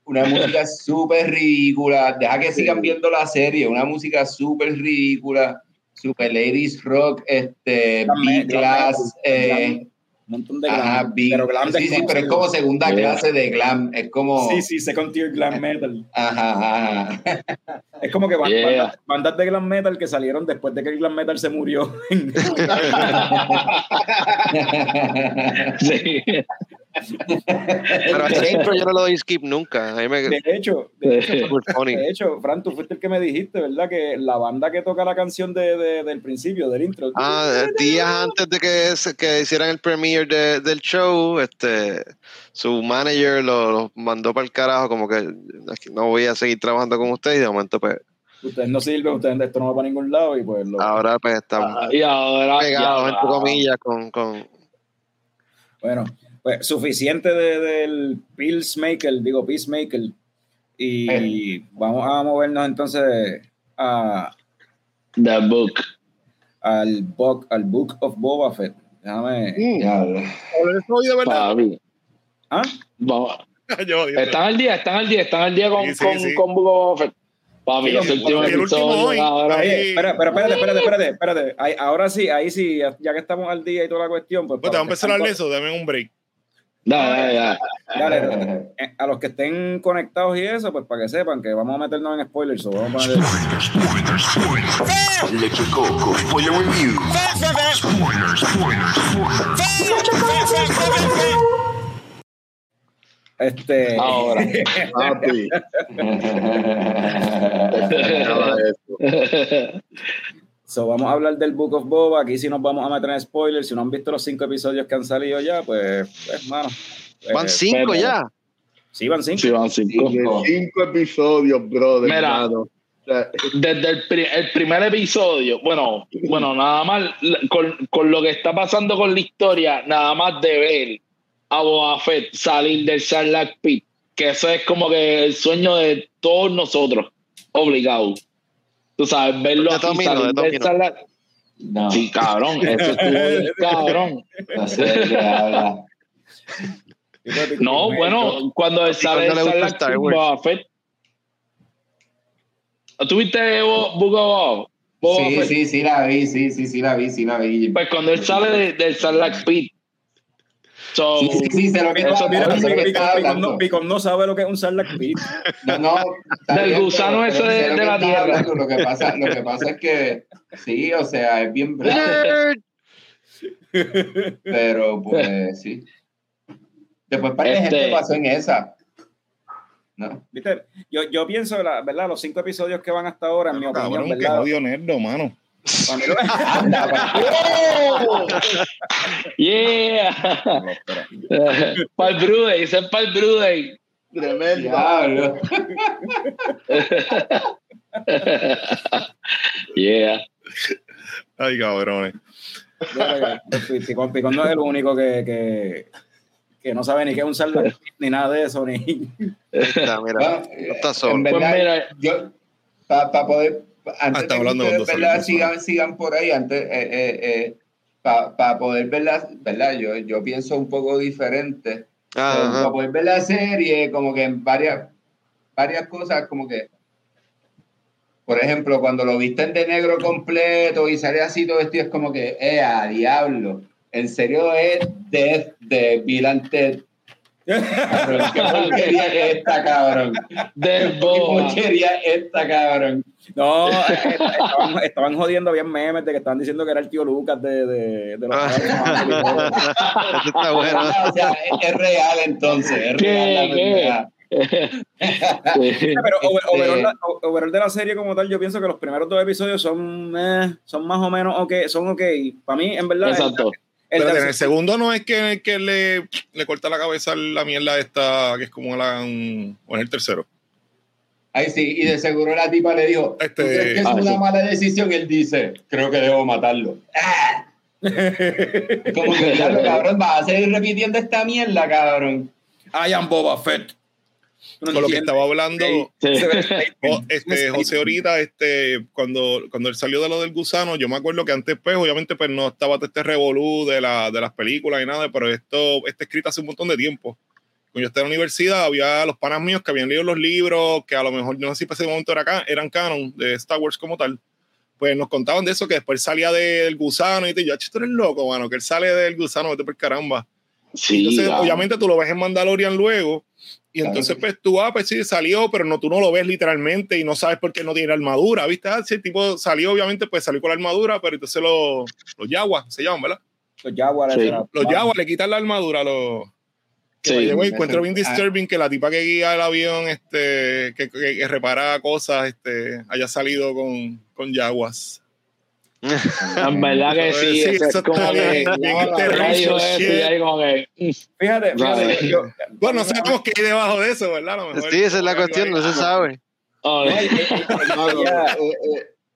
una música súper ridícula. Deja que sigan viendo la serie. Una música súper ridícula. Super Ladies Rock, este, B-Class. eh, Un montón de ajá, glam. B- pero glam sí, sí, pero es como segunda Yeah. clase de glam. Es como. Sí, sí, second tier glam metal. Ajá, ajá. Es como que Yeah. bandas, bandas de glam metal que salieron después de que el glam metal se murió. Sí. Pero a ese intro yo no lo doy skip nunca. A mí me De hecho, de hecho, de hecho, Fran, tú fuiste el que me dijiste, ¿verdad? Que la banda que toca la canción de, de- del principio, del intro. Ah, días antes de que, se- que hicieran el premiere de- del show, este, su manager lo, lo mandó para el carajo, como que "Es que no voy a seguir trabajando con ustedes. Y de momento, pues, Ustedes no sirven, ustedes esto no va para ningún lado y pues lo- ahora pues estamos Y ahora. pegados, ya, entre comillas, con, con Bueno, pues suficiente de- del Peacemaker, digo Peacemaker. Y vamos a movernos entonces a, The Book. al, book, al Book of Boba Fett. Déjame. Mm. De. ¿Ah? Vamos. Yo. Están al día, están al día, están al día con, Sí, sí, con, sí. con Book of Boba Fett. Papi, Sí, ese último y el último episodio, hoy. cabrón. Ahí- espera, pero espérate, espérate, espérate, espérate. Ahí- ahora sí, ahí sí, ya, que estamos al día y toda la cuestión, pues. Pues vamos a empezar a están darle eso, dame un break. Dale, dale, dale. Dale, dale. Eh, a los que estén conectados y eso, pues para que sepan que vamos a meternos en spoilers. o vamos a poner- Spoilers, spoilers, spoilers. Electric Coco, spoiler review. Spoilers, spoilers, spoilers. Este, Ahora. Papi. so, vamos a hablar del Book of Boba. Aquí sí nos vamos a meter en spoilers. Si no han visto los cinco episodios que han salido ya, pues, pues mano. pues, Van cinco pero- ya. Sí, van cinco. Sí, van cinco. Cinco. Cinco episodios, brother. Mira. hermano. O sea, Desde el, pri- el primer episodio, bueno, bueno, nada más con, con lo que está pasando con la historia, nada más de ver a Boba Fett salir del Sarlacc Pit, que eso es como que el sueño de todos nosotros, obligado. Tú sabes, verlo De así Tomino, salir de. Sarlacc No, Sí, cabrón, eso estuvo bien, cabrón. no sé de qué habla. No, bueno, cuando ¿Y sale cuándo el le gusta Sarlacc Star Pit, Wars? Boba Fett. ¿Tuviste Bo- Book Sí, sí, sí la vi, sí, sí, sí la vi, sí la vi. Pues cuando él sale de- del Sarlacc Pit. So, Sí, sí, sí, lo que Eso, mira, no, sabe lo que es un Sarlacc Pit. No, no, Del bien, gusano pero- ese pero de- la tierra. hablando, Lo que, pasa, lo que pasa es que, sí, o sea, es bien Nerd. pero pues sí. Después para Este- gente pasó en esa. ¿No? ¿Viste? Yo, yo pienso, la, ¿verdad? Los cinco episodios que van hasta ahora, en mi opinión, Cabrón, que ¿verdad? odio nerdo, mano. Lo- yeah. para el Brude, ese es para el Brude. Tremendo. Diablo. yeah. Ay, cabrones. Picón, Picón no es el único que, que, que no sabe ni qué es un Pit, ni nada de eso. Ni... Está, mira. Bueno, No está en solo. verdad, Pues mira. yo, para poder, antes está de que hablando ustedes, ¿verdad? solos, sigan, sigan por ahí, antes, eh, para poder verla, ¿verdad? Yo, yo pienso un poco diferente. Para Ajá. poder ver la serie, como que en varias, varias cosas, como que, por ejemplo, cuando lo visten de negro completo y sale así todo vestido, es como que, eh, a diablo, en serio es Death de Bill and Ted. ¿Qué porquería es esta, cabrón? Del ¿Qué porquería es esta, cabrón? No, estaban, estaban jodiendo bien memes de que estaban diciendo que era el tío Lucas de, de, de los Eso está bueno. Ah, o sea, es, es real entonces, es ¿Qué? real la ¿Qué? verdad. Pero over- Este- overall, la- overall de la serie como tal, yo pienso que los primeros dos episodios son, eh, son más o menos ok, son ok. Para mí, en verdad, Exacto. El, Pero en el segundo no es que, que le, le corta la cabeza la mierda esta, que es como la. un- o es el tercero. Ay, sí, y de seguro la tipa le dijo, ¿tú Este- crees que es Ah, una sí. mala decisión? Y él dice, creo que debo matarlo. ¡Ah! Como que, cabrón, vas a seguir repitiendo esta mierda, cabrón. I am Boba Fett. No Con lo que estaba hablando Sí. o- este, José ahorita, este, cuando, cuando él salió de lo del gusano, yo me acuerdo que antes, pues, obviamente, pues no estaba todo este revolú de, la, de las películas y nada, pero esto está escrito hace un montón de tiempo. Cuando yo estaba en la universidad, había los panas míos que habían leído los libros, que a lo mejor, no sé si para ese momento era eran canon de Star Wars como tal. Pues nos contaban de eso, que después salía del gusano y te yo, "Ach, tú eres loco, mano, que él sale del gusano, vete por caramba. Sí, Entonces, obviamente, tú lo ves en Mandalorian luego. Y Claro entonces, pues tú, ah, pues sí, salió, pero no, tú no lo ves literalmente y no sabes por qué no tiene armadura, ¿viste? Ah, sí, el tipo salió, obviamente, pues salió con la armadura, pero entonces los, los Yaguas se llaman, ¿verdad? Los. Sí. era- Los Yaguas le quitan la armadura, los. Que Sí. encuentro bien ah. disturbing que la tipa que guía el avión, este, que, que, que repara cosas, este, haya salido con, con Yaguas. En verdad que sí, Sí, eso es como está bien, que. que. Fíjate, fíjate, yo- Bueno, no sabemos qué hay debajo de eso, ¿verdad? A lo mejor- Sí, esa es la cuestión, no se sabe. Oh, no,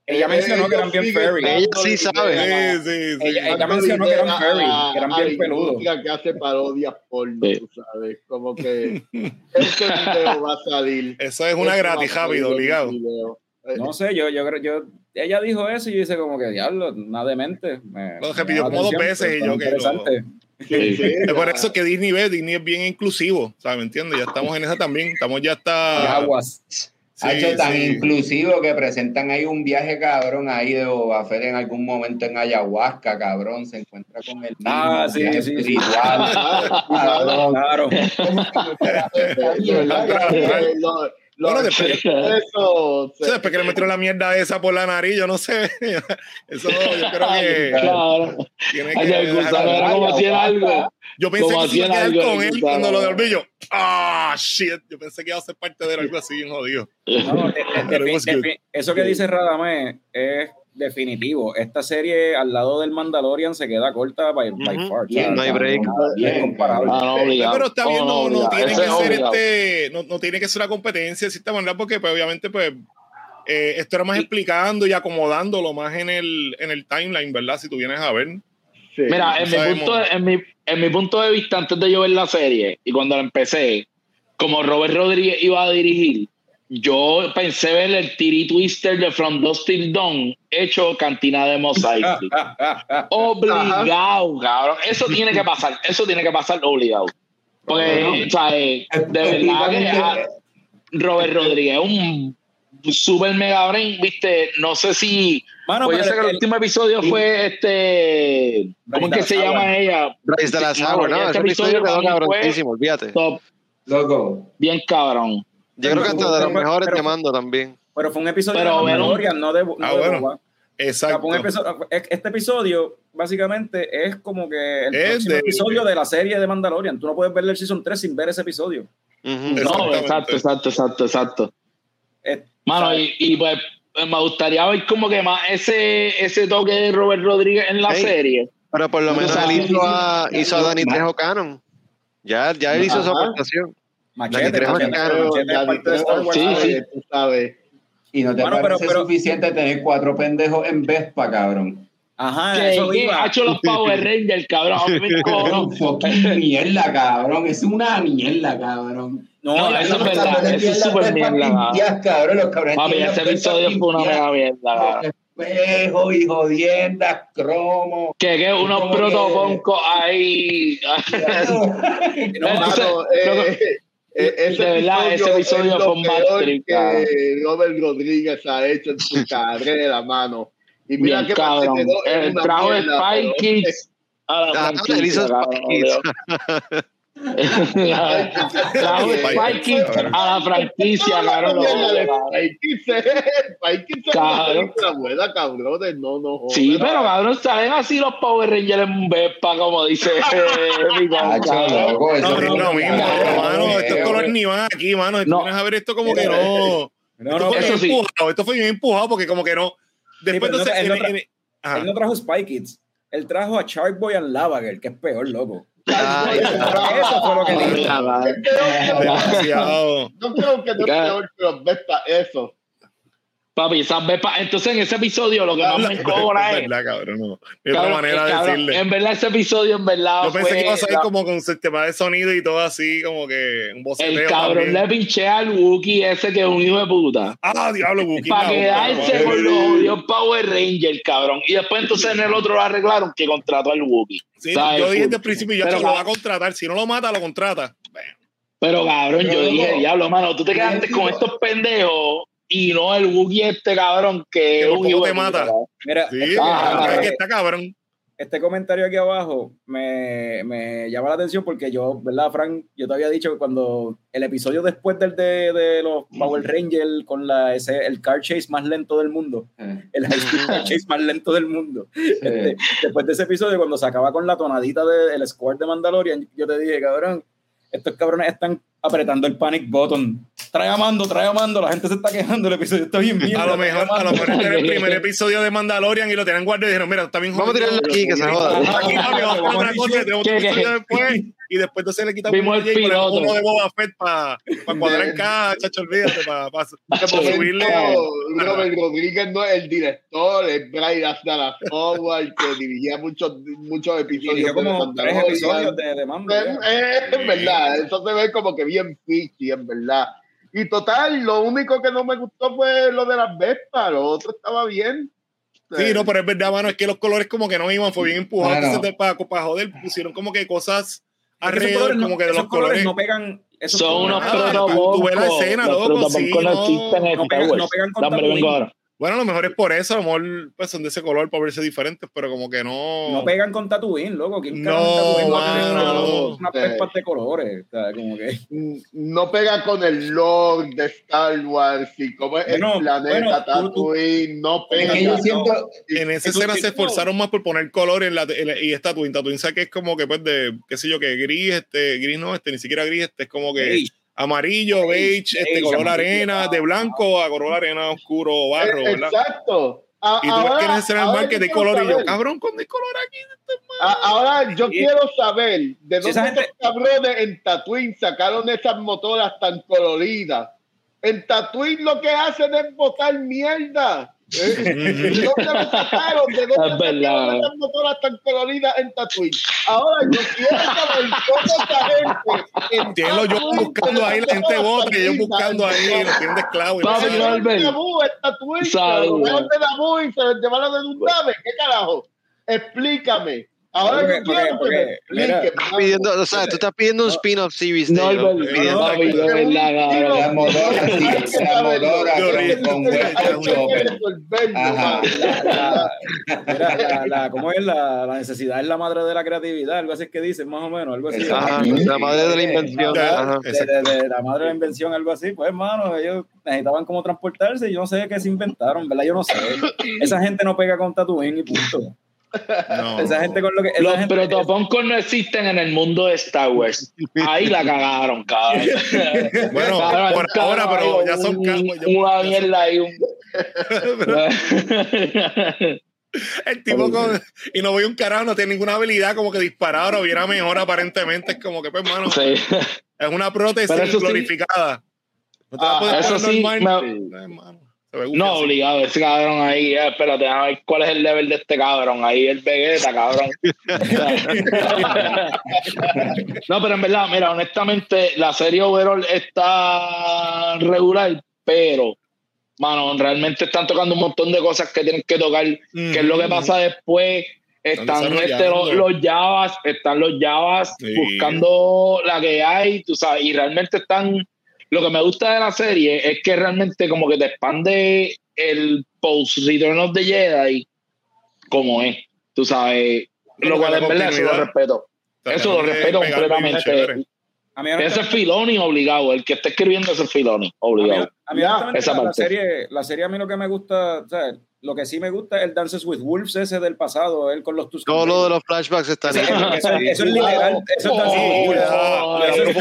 ella, mencionó que eran bien furry. Ella sí sabe. idea- Sí, sí, sí. Ella- mencionó que eran furry, a- que eran bien peludos. que hace parodias porno, tú sabes, como que este video va a salir. Eso es una gratis, el obligado. Eh, No sé, yo, yo creo, yo, ella dijo eso y yo hice como que diablo, nada demente. Me, Lo me repitió como dos veces y yo que interesante. Sí, sí, Es por eso que Disney ve, Disney es bien inclusivo, ¿sabes? ¿Me entiendes? Ya estamos en esa también, estamos ya hasta... Aguas. Sí, Ha hecho tan sí. inclusivo que presentan ahí un viaje cabrón ahí de Boba Fett en algún momento en ayahuasca, cabrón, se encuentra con el Ah, sí, sí, sí. espiritual. cabrón. Claro. De Bueno, después- eso, Sí, después que le metieron la mierda esa por la nariz, yo no sé. Eso yo creo que Claro. tiene Ay, que el gusano dejar- era como hacían algo. Yo pensé como que se iba a quedar algo con él gusano. cuando lo devolví yo. Ah, shit. Yo pensé que iba a ser parte de algo así bien jodido. No, de- de- defi- eso que dice Radamé es definitivo. Esta serie al lado del Mandalorian se queda corta by, far. Bien, No hay break. bien, comparable. Ah, no, obligado. Pero está bien, no, tiene Ese que ser este, no, no tiene que ser una competencia de cierta manera, porque pues, obviamente, pues, eh, esto era más explicando y acomodándolo más en el, en el timeline, ¿verdad? Si tú vienes a ver. sí. Mira, en mi, punto, de- en, mi, en mi punto de vista, antes de yo ver la serie y cuando la empecé, como Robert Rodríguez iba a dirigir, yo pensé ver el Tiri Twister de From Dusk Till Dawn hecho cantina de Mos Eisley. Obligado, cabrón. Eso tiene que pasar. Eso tiene que pasar obligado. Porque, Bueno. o sea, eh, de verdad que ah, Robert Rodríguez es un super mega brain, viste. No sé si. Mano, pues yo sé que el, el- último episodio fue este. ¿Cómo es que se llama ella? Bryce de la Sí, Sauer, mano, no, este ese episodio quedó cabroncísimo, olvídate. Top, Loco, bien cabrón. Yo creo que hasta de los mejores pero- de mando también. Pero fue un episodio Pero, de. Mandalorian, no de, no Ah, de bueno. Boba. O sea, Exacto. episodio- este episodio básicamente es como que el Es próximo de- episodio de la serie de Mandalorian. Tú no puedes ver el Season 3 sin ver ese episodio. No, exacto, exacto, exacto, exacto. Es- Mano, y, y pues me gustaría ver como que más ese, ese toque de Robert Rodríguez en la serie. Pero por lo No menos él hizo a, hizo a Dani Ma- Trejo Canon. Ya, ya él hizo su aportación. Machete, Trejo Machete, caro. Machete es parte de Star Wars. Sí, sabes, sí. Tú sabes. y no te Bueno, pero- parece pero- suficiente tener cuatro pendejos en Vespa, cabrón. Ajá, que, eso que iba. ha hecho los Power Rangers, cabrón. Fucking mierda, cabrón. Es una mierda, cabrón. No, No, eso no es verdad, eso es súper mierda, limpias, cabrón. Los cabrones Papi, ese episodio fue una mega mierda. cabrón. Espejo y jodiendas, cromo. Que, que unos protoponcos ahí. No, Entonces, Mano, loco, eh, eh, ese de verdad, ese episodio es lo fue un que cabrón. Robert Rodríguez ha hecho en su carrera, mano. Y mira Bien que cabrón. El una trajo de pero- Kids a la Ah, franquicia, de Spy Kids a la franquicia, cabrón. cabrón. No, no, joder. Sí, pero cabrón, salen así los Power Rangers en Vespa, como dice mi No, no, es lo mismo, mano. Esto es color ni más aquí, mano. Si tú No. vienes a ver esto como que no. No, esto fue eso empujado. Esto fue bien empujado porque como que no. Después entonces. él no trajo Spy Kids. Él trajo a Shark Boy and Lava Girl, que es peor, loco. Ay, Eso fue lo que dijo. Demasiado. No creo que no es peor que los eso. Papi, esas Vespas. Entonces, en ese episodio, lo que más me encojona Es cabrón. No. Otra cabrón, manera de decirle. En verdad, ese episodio, en verdad. Yo pensé fue que iba a salir la- como con sistema de sonido y todo así, como que un boceteo El cabrón también. le pinché al Wookiee ese que es un hijo de puta. Ah, diablo, Wookiee. Para quedarse con los odios Power Ranger, cabrón. Y después entonces en el otro lo arreglaron que contrató al Wookiee. Sí, ¿sabes? yo dije desde el principio, yo Pero, lo va a contratar. Si no lo mata, lo contrata. Bueno, Pero cabrón, yo Pero, dije, diablo, mano, tú te quedaste con estos pendejos y no el Wookiee este cabrón que un te de mata. Mira, sí, este, Ah, es que eh, está cabrón. este comentario aquí abajo me, me llama la atención porque yo, ¿verdad, Frank? Yo te había dicho que cuando el episodio después del de, de los Power Rangers con la, ese, el car chase más lento del mundo, el high speed car chase más lento del mundo, este, después de ese episodio, cuando se acaba con la tonadita del squad de Mandalorian, yo te dije, cabrón, estos cabrones están apretando el panic button. Trae a mando, trae a mando, la gente se está quejando, el episodio está bien mierda. A lo mejor, a lo mejor este era el primer episodio de Mandalorian y lo tenían guardia y dijeron, mira, está bien Vamos a tirarle aquí, que se joda. Aquí, papi, vamos a otra cosa, tenemos otro episodio después y después entonces le quitamos Vimos el y ponemos uno de Boba Fett para cuadrar en caja, chacho, olvídate, para De subirle. momento, Robert Rodríguez no es el director, es Brian Astara Howard, que dirigía muchos, muchos episodios Dirigió de como tres Mandalorian. episodios de, de mando. Es verdad, eso se ve como que bien fishy, en verdad. Y total, lo único que no me gustó fue lo de las Vespas, lo otro estaba bien. Sí, no, pero es verdad, mano, es que los colores como que no iban, fue bien empujado. Bueno. Entonces, para, para joder, pusieron como que cosas alrededor, colores no- como que de los colores. no pegan. esos Son unos nada, protoboncos. tú ves la escena, loco, sí, no no- pegan- no pegan con Tatooine. Bueno, a lo mejor es por eso, a lo mejor pues, son de ese color para verse diferentes, pero como que no. No pegan con Tatooine, loco. ¿Quién No, Tatooine va a tener una- no. unas Sí. pepas de colores? O sea, como que... No pega con el lore de Star Wars y como es Bueno, el planeta bueno, tú- tú- Tatooine, no Es pega. yo siento, En esa escena se esforzaron más por poner color en la, en la- y esta Twin. Tatooine sabe que es como que pues de, qué sé yo, que gris, este, gris no, este, ni siquiera gris, este es como que. Amarillo, beige, este beige, color arena, de blanco a color arena oscuro, barro, Eh, ¿verdad? Exacto. A- Y tú ahora- que en esa escena del ahora mar que yo de color y yo, saber. cabrón, ¿cuándo hay color aquí? A- Ahora yo Sí. quiero saber de dónde gente- estos cabrones en Tatooine sacaron esas motoras tan coloridas. En Tatooine lo que hacen es botar mierda. ¿Eh? ¿De dónde lo sacaron? ¿De dónde Es verdad. sacaron esas motoras tan coloridas en Tatooine? Ahora yo quiero saber cómo esa gente en Tienen los yo buscando ahí, la gente vota y ellos motoras buscando ahí, los tienen de esclavo. Papi, se lo lo llevaron de Dundame. ¿Qué carajo? Explícame. Ahora yo quiero. Pidiendo, o sea, tú estás pidiendo un spin-off series de No, verdad, cabrón. la motora, sí, la motora con. Ajá. La, ¿Cómo es? La, la necesidad es la madre de la creatividad, algo así es que dicen, más o menos, algo así. La madre de la invención. Ajá. De, de- de la madre de la invención, algo así, pues hermano, ellos necesitaban como transportarse y yo no sé qué se inventaron, ¿verdad? Yo no sé. Esa gente no pega con Tatooine y punto. No. Esa gente con lo que. esa Los gente- protoboncos no existen en el mundo de Star Wars. Ahí la cagaron, cabrón. Bueno, Cabrón, por cabrón, ahora, pero ya son ya- Una mierda y un. El tipo con, y no voy un carajo, no tiene ninguna habilidad como que disparar o viera mejor aparentemente. Es como que, pues, hermano, Sí. es una prótesis sí- glorificada. No te Ah, eso sí, normal. me- No, hermano, No, obligado, ese cabrón ahí. eh, espérate, a ver cuál es el level de este cabrón. Ahí el Vegeta, cabrón. no, pero en verdad, mira, honestamente, la serie overall está regular, pero, mano, realmente están tocando un montón de cosas que tienen que tocar. ¿Qué es lo que pasa después? Están Están este, los, los Javas, están los Javas Sí. buscando la que hay, tú sabes, y realmente están. Lo que me gusta de la serie es que realmente como que te expande el post Return of the Jedi como es, tú sabes. Lo cual en verdad eso lo respeto. Eso lo respeto completamente. a mí, Ese es Filoni obligado, el que está escribiendo ese es Filoni a mí, obligado. a mí esa la, serie, la serie a mí lo que me gusta, o sea, lo que sí me gusta es el Dances with Wolves ese del pasado, él con los Tusken Todo lo de los flashbacks están Eso, ahí. eso- eso es literal, eso es Dances with Wolves. Oh, Eso es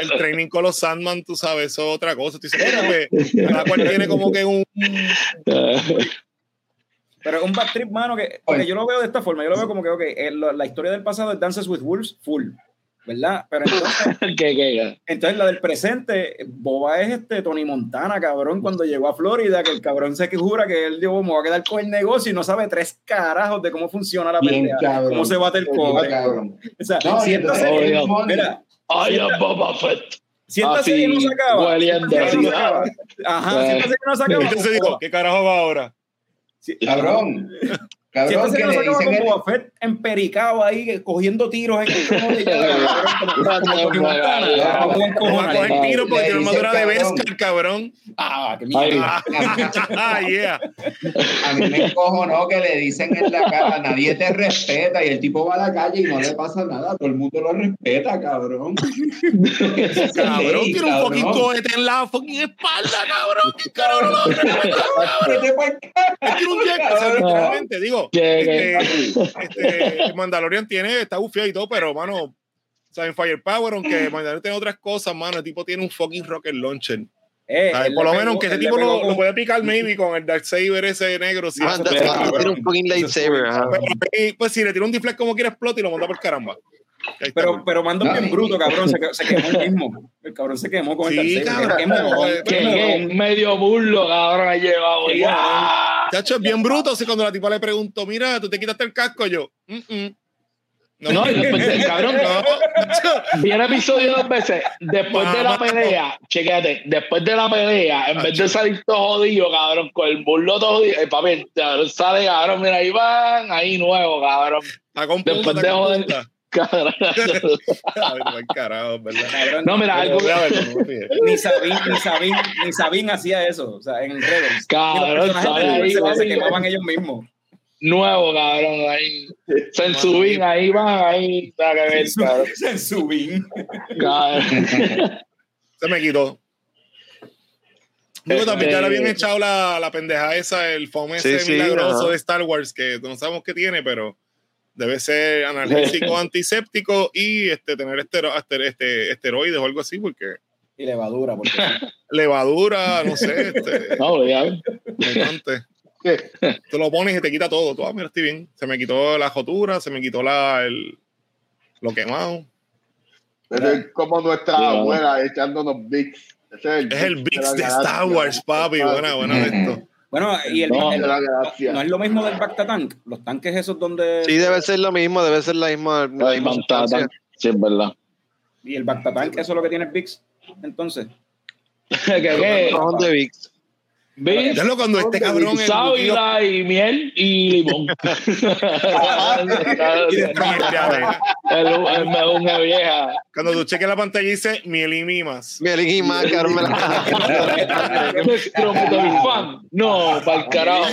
El training con los Sandman, tú sabes, eso es otra cosa. Tú dices, bueno, cada cual tiene como que un. Pero es un bad trip, mano, que porque yo lo veo de esta forma. Yo lo veo como que, ok, eh, la historia del pasado es Dances with Wolves, full, ¿verdad? Pero entonces, que, que, entonces la del presente, Boba es este Tony Montana, cabrón, cuando llegó a Florida, que el cabrón se jura que él dijo, me va a quedar con el negocio y no sabe tres carajos de cómo funciona la Bien pendeja, cabrón. cómo se bate el cobre. cabrón. O sea, No, si esta serie, pone- mira, I am Boba Fett. si esta Así, serie no se acaba, hueliendo serie no así. se acaba, ajá, si esta serie no se acaba, Entonces ¿qué carajo va ahora? si- Cabrón. Cabrón, que no le dicen con el- empericado ahí, que- cogiendo tiros en el como de como- como Ah, como No a coger tiro porque tiene armadura de cabrón. Beskar, cabrón. Ah, qué Ay, mierda. Ah, yeah. A mí me encojonó que le dicen en la cara, nadie te respeta y el tipo va a la calle y no le pasa nada, todo el mundo lo respeta, cabrón. Cabrón, tiene un fucking cabrón. cohete en la fucking espalda, cabrón. ¿Qué cabrón no lo respeta, cabrón? Tiene un literalmente, digo. Que, Este, este, Mandalorian tiene, está bufiado y todo, pero, mano, o sea, en Firepower, aunque Mandalorian tiene otras cosas, mano, el tipo tiene un fucking rocket launcher. Eh, Por lo menos, aunque ese tipo lo, con- lo puede picar, maybe, con el Darksaber ese negro. Manda- cabrón. tiene un fucking lightsaber. Pero, pues si le tira un deflect como quiera, explota y lo manda por caramba. Pero, pero Mando No, bien bruto, cabrón. Se, se quemó el mismo. El cabrón se quemó con Sí, el tercero. cabrón, Qué mojón, pero- qué que, que mojón. medio burlo, cabrón, ha llevado. Sí, ya. Chacho, es bien bruto. Así cuando la tipa le preguntó, mira, tú te quitaste el casco, yo, "Mm, mm". No, y después de- cabrón, vi el episodio dos veces. Después de la pelea, chequéate, después de la pelea, en vez de salir todo jodido, cabrón, con el burlo todo jodido, el papi, cabrón, sale, cabrón, mira, ahí van, ahí nuevo, cabrón. Después punta, de joder. punta. Cabrón. Ay, carajo, ¿verdad? Cabrón, No, mira, algo no ni Sabine, ni Sabine, ni Sabine hacía eso, o sea, en Rebels. Cabrón, ahí, se, se quemaban ellos mismos. nuevo, cabrón, ahí. Se subían, ahí van, ahí, está que ver, cabrón. Se me quitó. Luego también ya le habían Este- echado la, la pendeja esa, el fome Sí, ese sí, milagroso ajá. de Star Wars, que no sabemos qué tiene, pero debe ser analgésico, antiséptico y este tener estero- este, este, esteroides o algo así, porque Y levadura, porque levadura, no sé, este, No, ya. Te lo pones y te quita todo. Tú, ah, mira, estoy bien. Se me quitó la jotura, se me quitó la, el, lo quemado. Pero es como nuestra Sí, abuela echándonos Vicks. Ese Es el Vix de Star. Wars, papi. Buena, buena de esto. Bueno, y el, No, el- no es lo mismo del Bacta Tank. Los tanques esos donde. Sí, debe ser lo mismo, debe ser la misma, la misma sustancia. Sí, es verdad. Y el Bacta Tank, eso es lo que tiene el Vix. Entonces. ¿Qué, qué? De Vix. ¿Ves? Ya lo cuando este cabrón. Sábila y miel y limón. y. El- Una vieja. Cuando tú cheques la pantalla dice miel y mimas. Me elegí más, cabrón. me la- Nuestro fan. No, para el carajo.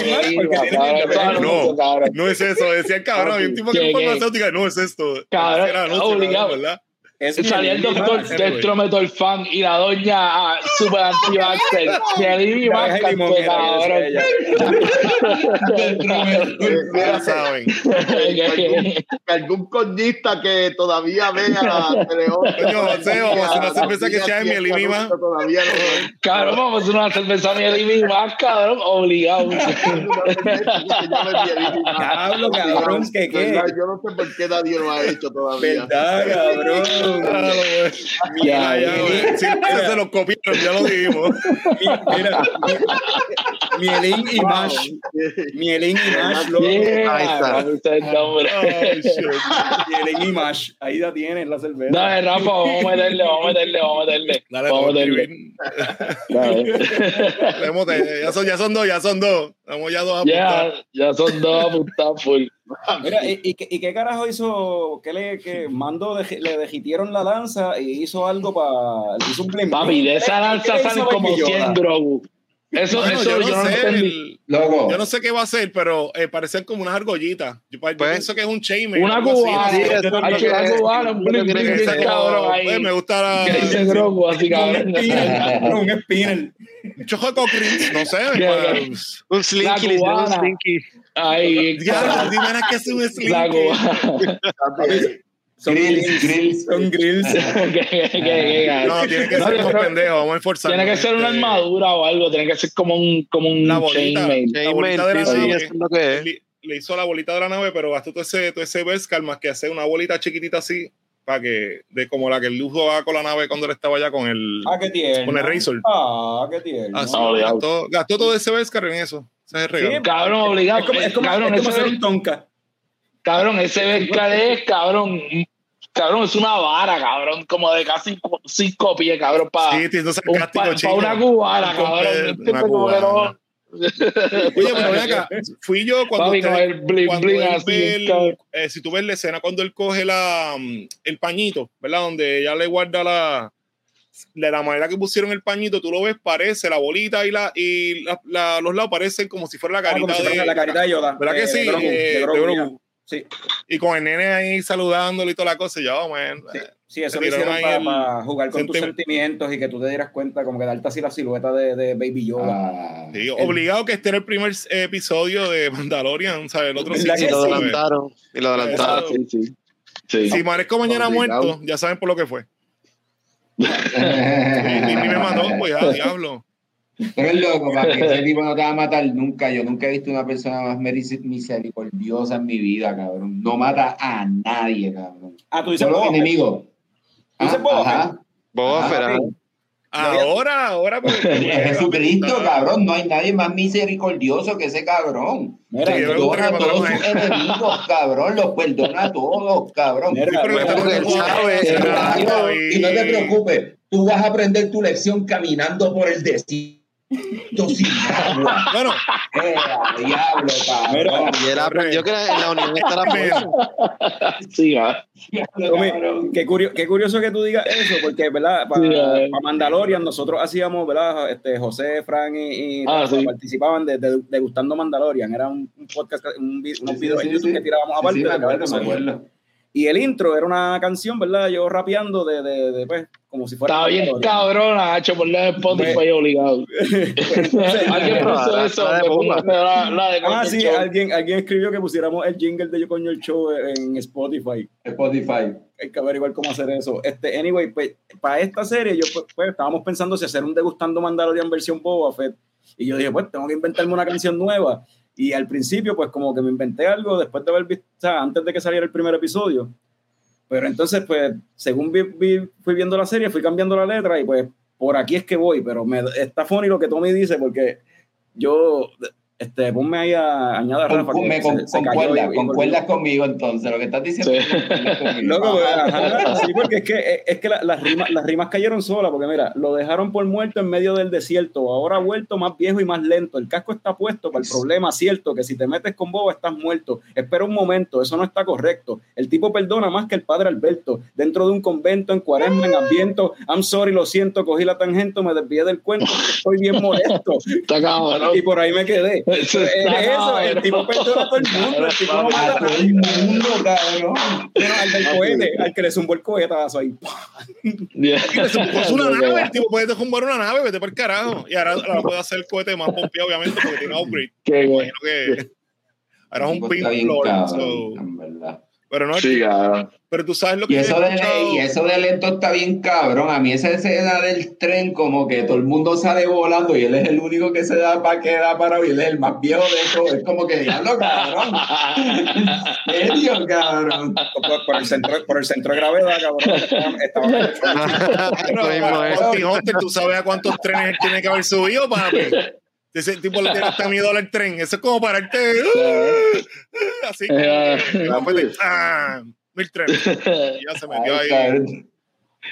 No, no es eso. Decía el cabrón. Hay un tipo que es farmacéutica. No es esto. Cabrón, obligado. ¿verdad? Es Salía el doctor Anyway. Dextrometol fan y la doña ah, super anti-vaxxer. Miel y más Naranja y limón, café, era, cabrón. Ya saben. Algún coñista que todavía vea la teleón. Coño, José, vamos a hacer una cerveza que sea de miel y mima. Cabrón, vamos a hacer una cerveza miel y más, cabrón, obligado. Diablo, cabrón, que qué. Yo no sé por qué nadie lo ha hecho todavía. ¿Verdad, cabrón? Claro, güey. Ya, Ya, ya, güey. Sí, ese se lo copiaron, ya lo dijimos. Mi- Mira, mi- Mielín y Mash. Mielín y Mash, Ahí está. vamos a usar el nombre. Ay, shit. Mielín y Mash. Ahí la tienen, la cerveza. Dale, Rafa, vamos a meterle, vamos a meterle, vamos a meterle. Dale, vamos a vamos a meterle. Ya son, ya son dos, ya son dos. Estamos ya dos Ya, ya son dos apuntados full. Mira, ¿y, y, qué- y qué carajo hizo? ¿Qué le que Mando de- le dejitieron la lanza y hizo algo para. Hizo un Papi, de esa lanza ¿Qué salen como Baby Yoda? 100 Grogu. Eso, Bueno, eso yo no yo no sé, el- yo no sé qué va a hacer, pero eh, parecen como unas argollitas. Yo, yo Pues, pienso que es un chainmail. Una cubana. Sí, Hay que cubana, un cabrón ahí. Pues, me gusta la. Que dice Grogu así, Un cabrón. spinner. un spinner. Un chojo de cocrins, no sé. Para- Un slinky, un. Ahí, Ya, dime que es un la slinky. cubana. Son Grills, grills. Son grills. Que- que- que- No, tiene que No, ser creo- pendejo, vamos a esforzarnos. Tiene que ser una Este, armadura o algo, tiene que ser como un, como un La bolita. chainmail. La bolita de la Sí, sí, nave. lo que es. Le, le hizo la bolita de la nave, pero gastó todo ese, todo ese Beskar más que hacer una bolita chiquitita así, para que, de como la que el Luz va con la nave cuando él estaba allá con el, Ah, qué tierno. con el Razor. Ah, qué No, obligado. gastó, gastó todo ese Beskar en eso. Ese es el regalo. Cabrón, obligado. Es como, es como, cabrón, es como hacer un tonka. Cabrón, ese Beskar es, cabrón, cabrón, es una vara, cabrón, como de casi cinco pies, cabrón, para Sí, tiene sarcástico, chico. una cubana, Un cabrón. ¿entiendes? una cubana. Oye, pero ven acá, fui yo cuando, Papi, usted- con el bling cuando bling él así, ve el- eh, si tú ves la escena cuando él coge la, mm, el pañito, ¿verdad? Donde ella le guarda la, de la manera que pusieron el pañito, tú lo ves, parece la bolita y, la, y la- la- los lados parecen como si fuera la Ah, como carita si fuera de la carita de Yoda. ¿Verdad que sí? de Grogu, Eh, de de Grogu. Sí, Y con el nene ahí saludándolo y toda la cosa, y yo, oh, man. sí, sí, eso lo hicieron para, el- jugar con tus senti- sentimientos y que tú te dieras cuenta, como que darte así la silueta de, de Baby Yoda. Ah, Sí, obligado que esté en el primer eh, episodio de Mandalorian, ¿sabes? El otro sí. ¿Verdad Y lo adelantaron. Y lo adelantaron. sí, sí. Sí. Si Maresco mañana Obligado. muerto, ya saben por lo que fue. Y Disney me mandó, pues ya, diablo. Pero es loco, papi, ese tipo no te va a matar nunca. Yo nunca he visto una persona más misericordiosa en mi vida, cabrón. No mata a nadie, cabrón. Ah, tú dices Solo Boba Fett. enemigos. ¿Dices Ah, Boba Ah. Ahora, ahora. porque- Jesucristo, cabrón, no hay nadie más misericordioso que ese cabrón. Perdona a todos sus enemigos, cabrón, los perdona a todos, cabrón. Y- no te preocupes, tú vas a aprender tu lección caminando por el sin agua. Bueno, ¡Eh, diablo, cabrón! Y él aprendió que en la unión está la fuerza. Sí, cabrón. qué, curio- qué curioso que tú digas eso, porque, ¿verdad? Para Sí, eh. Mandalorian nosotros hacíamos, ¿verdad? Este, José, Fran y, y Ah, sí. participaban de, de- degustando Mandalorian. Era un, un podcast, un, unos Sí, videos sí, en YouTube sí. que tirábamos aparte. sí, me acuerdo, me acuerdo. Y el intro era una canción, ¿verdad? Yo rapeando de, de, de, pues, como si fuera. Estaba bien Mandalorian. cabrona, Hacho, por la Spotify obligado. Alguien puso eso. la de la, la de Ah, sí, Show. alguien, alguien escribió que pusiéramos el jingle de Yo Coño el Show en Spotify. Spotify. hay que averiguar cómo hacer eso. Este, anyway, pues, para esta serie, yo pues, pues, estábamos pensando si hacer un degustando Mandalorian versión Boba Fett. Y yo dije, pues, tengo que inventarme una canción nueva. Y al principio, pues, como que me inventé algo después de haber visto, o sea, antes de que saliera el primer episodio. Pero entonces, pues, según vi- fui viendo la serie, fui cambiando la letra y pues, por aquí es que voy. Pero me, está funny lo que Tommy dice, porque yo, este, ponme ahí a añada a Rafa. Con- que me con- se- se cayó concuerda, y- y concuerdas conmigo entonces, lo que estás diciendo. Sí. concuerdas conmigo. Loco, pues, Ajá. ajá, sí, porque es que, es que la- las, rimas, las rimas cayeron solas, porque mira, lo dejaron por muerto en medio del desierto, ahora ha vuelto más viejo y más lento, el casco está puesto para el problema cierto, que si te metes con boba estás muerto, espera un momento, eso no está correcto, el tipo perdona más que el padre Alberto, dentro de un convento, en cuaresma, en ambiento, I'm sorry, lo siento, cogí la tangente, me desvié del cuento, estoy bien molesto, y por ahí me quedé. Eso Es eso, el tipo perdona a todo el mundo, el tipo no mata A todo el mundo, cabrón. Bueno, al del cohete, al que le zumbó el cohetazo ahí. Es una nave, el tipo puede derrumbar una nave, vete por el carajo. Y ahora, ahora puede hacer el cohete más pompeado, obviamente, porque tiene upgrade. Qué bueno. Imagino que ahora es un Tipo, pink pero no, Sí, pero tú sabes lo que Y eso, de, y eso de lento está bien cabrón. A mí esa escena del tren, como que todo el mundo sale volando y él es el único que se da para quedar parado y él es el más viejo de eso. Es como que diablo, cabrón. ¿En serio, cabrón? por, por el centro, por el centro de gravedad, cabrón. Estaba, estaba- Eso mismo es. Monty Hunter, tú sabes a cuántos trenes él tiene que haber subido, papi. Ese tipo le tiene hasta miedo al tren. Eso es como pararte. uh, así. Eh, Después de- ah, Mil trenes. Y ya se metió ahí.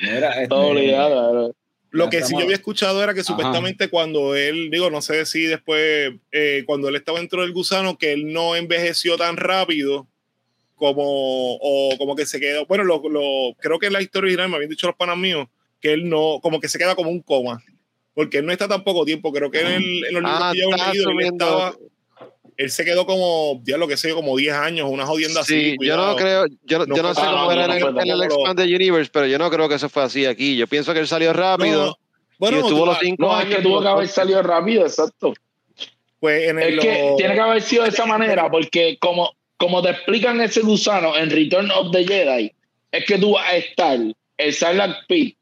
Mira, este, Todo obligado. Lo que sí yo había escuchado era que Ajá. supuestamente cuando él, digo, no sé si después, eh, cuando él estaba dentro del gusano, que él no envejeció tan rápido como, o como que se quedó, bueno, lo, lo- creo que en la historia original me habían dicho los panas míos, que él no, como que se queda como un coma, porque él no está tan poco tiempo, creo que en, el- en los libros Ah, que yo he leído, él, estaba, él se quedó como, ya lo que sé, como 10 años, una jodienda así. Sí, yo no creo, yo, no- yo no sé cómo era no en, el- Expanded Universe, pero yo no creo que eso fue así aquí. Yo pienso que él salió rápido No, bueno, y estuvo tú- los cinco No, es años. que tuvo que haber salido rápido, exacto. pues en el, Es que lo- tiene que haber sido de esa manera, porque como, como te explican ese gusano en Return of the Jedi, es que tú vas a estar, el Sarlacc Pit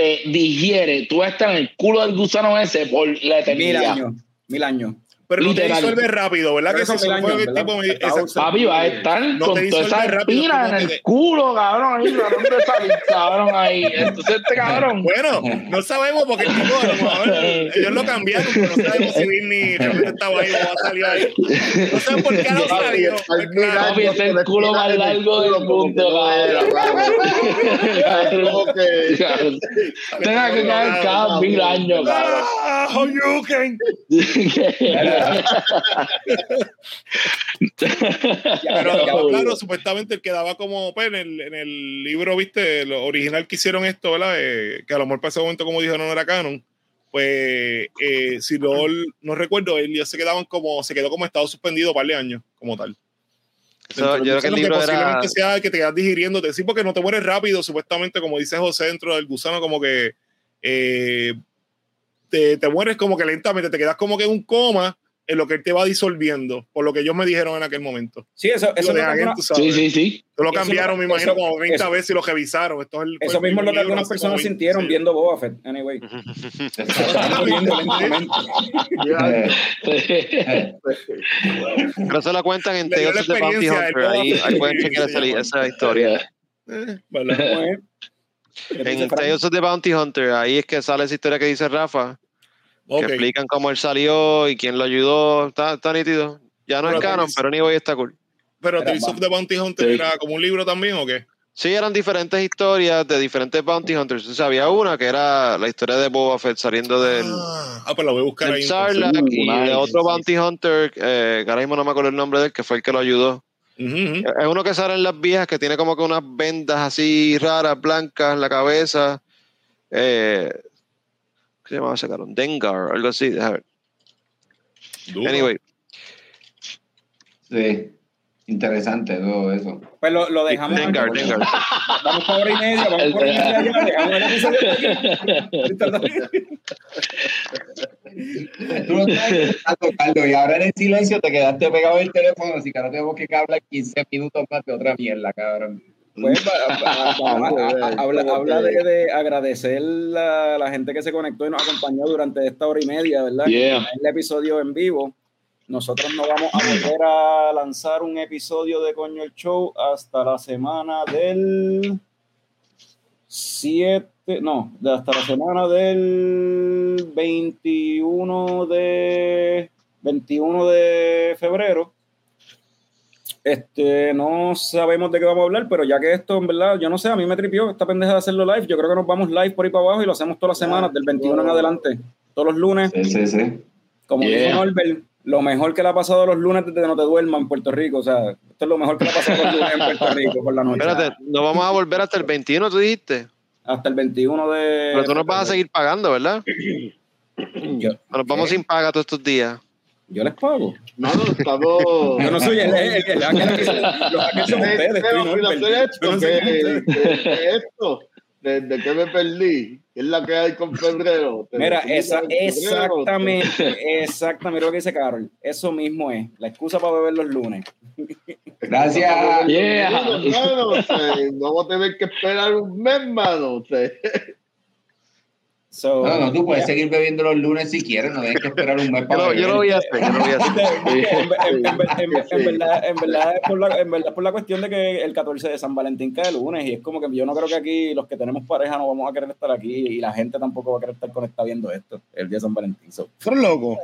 te digiere, tú vas a estar en el culo del gusano ese por la mil eternidad. años, mil años. Pero no te disuelve rápido, ¿verdad? Pero Que eso mil fue el tipo me-. Papi, vas a estar No con te toda esa disuelve rápido, espina en el te- culo, cabrón, ahí, tratando de salir, cabrón, ahí. Entonces este cabrón, Bueno, no sabemos porque el tipo, a lo mejor, ellos lo cambiaron, pero no sabemos si Disney realmente estaba ahí o va a salir ahí. No sé por qué no salió. Al mil papi, es el culo más largo del mundo, cabrón. Tenga que caer cada mil años, cabrón. Ah, you can. Pero claro, supuestamente él quedaba como pues, en, el, en el libro, viste, lo original que hicieron esto, ¿verdad? Eh, que a lo mejor para ese momento, como dijeron, no era canon. Pues, eh, si no, no recuerdo, él ya se quedaban como, se quedó como estado suspendido un par de años, como tal. Yo creo que el libro era. posiblemente sea que te quedas digiriéndote, sí, porque no te mueres rápido, supuestamente, como dice José dentro del gusano, como que eh, te, te mueres como que lentamente, te quedas como que en un coma en lo que él te va disolviendo, por lo que ellos me dijeron en aquel momento. Sí, eso, eso, Lo de es lo que alguien, alguna- tú sabes. Sí, sí, sí. Lo cambiaron, me imagino, eso- como 20 eso- veces y lo revisaron. Esto es el, eso mismo es lo que algunas personas como 20, sintieron sí. viendo Boba Fett. Anyway. Pero eso lo cuentan en Tales la of the Bounty Hunter. Ahí, ahí pueden chequear se esa, historia. Eh, ¿verdad? Como es. ¿Qué En? Tales of the Bounty Hunter, ahí es que sale esa historia que dice Rafa, Que explican cómo él salió y quién lo ayudó. Está, está nítido. Ya no Pero es canon, pero Anyway está cool. Pero Tales of the Bounty Hunter Sí. era como un libro también, ¿o qué? Sí, eran diferentes historias de diferentes Bounty Hunters. Entonces, había una que era la historia de Boba Fett saliendo del, Ah, ah, pues lo voy a buscar ahí. Sarlacc Uh, y nice. otro Bounty Hunter, eh, que ahora mismo no me acuerdo el nombre de él, que fue el que lo ayudó. Es uno que sale en las viejas, que tiene como que unas vendas así raras, blancas en la cabeza. Eh, ¿Qué se llamaba ese cabrón? Dengar, algo así. déjame ver. Duro. Anyway, Sí, interesante todo eso. Pues lo, lo dejamos. Dengar, aquí. Dengar. Vamos por hora y media, vamos por hora y media dejamos el episodio. Tú no estás escuchando, Carlos, y ahora en el silencio te quedaste pegado al teléfono, así que ahora tenemos que hablar 15 minutos más de otra mierda, cabrón. Pues, habla, habla de, de agradecer a la gente que se conectó y nos acompañó durante esta hora y media, ¿verdad? Yeah. El episodio en vivo. Nosotros no vamos a volver a lanzar un episodio de Coño el Show hasta la semana del 7, no, hasta la semana del 21 de 21 de febrero. Este, no sabemos de qué vamos a hablar, pero ya que esto, en verdad, yo no sé, a mí me tripió esta pendeja de hacerlo live. Yo creo que nos vamos live por ahí para abajo y lo hacemos todas las semanas, del 21 en adelante, todos los lunes. Sí, sí, sí. Como Yeah. dijo Norbert, lo mejor que le ha pasado los lunes desde que no te duermas en Puerto Rico. O sea, esto es lo mejor que le ha pasado los lunes en Puerto Rico por la noche. espérate, no vamos a volver hasta el 21, tú dijiste. Hasta el 21 de. Pero tú nos vas a seguir pagando, ¿verdad? Yo, Nos vamos sin paga todos estos días. yo les pago. No, no, estamos. Yo no soy el, el, el, hacker que los hackers son ustedes. Pero, tú y mira, Norbert. ¿qué es Yo esto? no sé ¿Qué- quién es usted. qué- qué es esto? ¿De, de qué me perdí? ¿Qué es la que hay con febrero? ¿Te Mira, esa, febrero? exactamente, exactamente lo que dice Carol. Eso mismo es, la excusa para beber los lunes. Gracias. Yeah. Mano, o sea, vamos a tener que esperar un mes, mano. o sea. So, No, no, tú puedes seguir bebiendo los lunes si quieres, no tienes que esperar un mes Yo para lo, yo lo voy a hacer, yo lo voy a hacer. en, en- en- en- en verdad, es por la, en verdad es por la cuestión de que el 14 de San Valentín cae lunes y es como que yo no creo que aquí los que tenemos pareja no vamos a querer estar aquí y la gente tampoco va a querer estar conectada viendo esto el día de San Valentín. So, Son locos.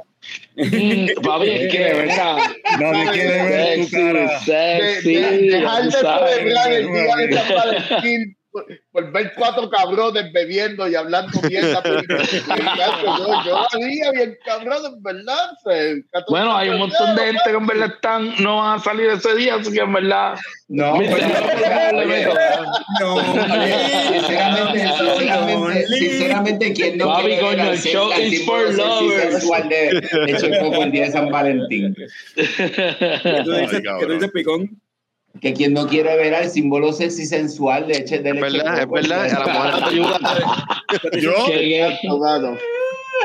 Mm, Papi, es que, ¿verdad? Nadie quiere ver tu cara. De- sexy. de- de sabes. celebrar el día de San Valentín por, por ver cuatro cabrones bebiendo y hablando mierda. yo, yo haría bien cabrones, ¿verdad? O sea, el 14 Bueno, hay un montón de gente que en verdad están, no van a salir ese día, así que en verdad. No, Sinceramente, sinceramente, sinceramente, ¿quién no Papi, quiere el show is for lovers. de, de Checoco el día de San Valentín? ¿Qué tú dices, Ay, ¿qué tú dices, Picón? Que quien no quiere ver al símbolo sexy sensual de Eche de Es leche verdad, es verdad. A la mujer no te ayuda. Yo.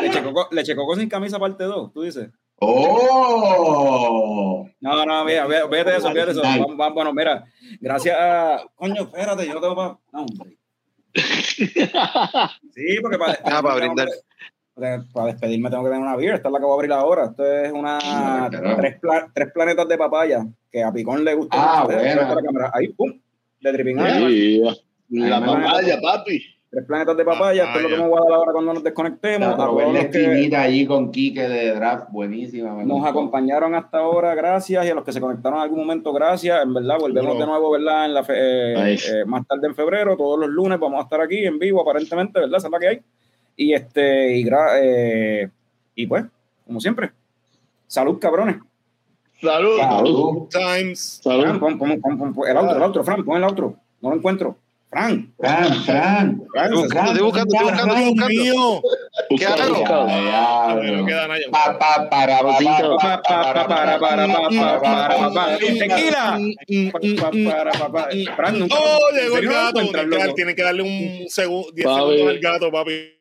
Leche coco, leche coco sin camisa parte 2, tú dices. ¡Oh! No, no, mira, ve- vete eso, vete eso. Vamos, vamos, bueno, mira, gracias a. Coño, espérate, yo no tengo para. No, hombre. Sí, porque para, Ah, para brindar. Para, despedirme tengo que tener una beer. Esta es la que voy a abrir ahora. Esto es una. Ah, tres, pla- tres planetas de papaya que a Picón le gusta. Ah, cámara. Ahí, pum. De. Sí, La Ay, papaya, papi. Tres planetas de papaya. Esto es lo que me voy a dar ahora cuando nos desconectemos. La que allí con Quique de draft, buenísima. nos gustó. acompañaron hasta ahora, gracias. Y a los que se conectaron en algún momento, gracias. En verdad, volvemos de nuevo, ¿verdad? En la fe- eh, eh, más tarde en febrero, todos los lunes vamos a estar aquí en vivo, aparentemente, ¿verdad? Esa es la que hay. Y este, y, gra- eh, y pues, como siempre, salud, cabrones. Salud. Salud. Times. Fran, Salud. pon, pon- pon- pon- pon el otro, el otro, Fran, pon el otro. No lo encuentro. Fran, Fran, Fran. Fran, Estoy buscando, estoy buscando, estoy buscando, mío. ¿Qué hago? No. Pa, pa, para, pa. Pa, para, para, para. Tequila. Para. Fran, nunca- Oh, ¿en llegó el no gato. Tienen que, darle un segundo, 10 Papi. segundos al gato, papi.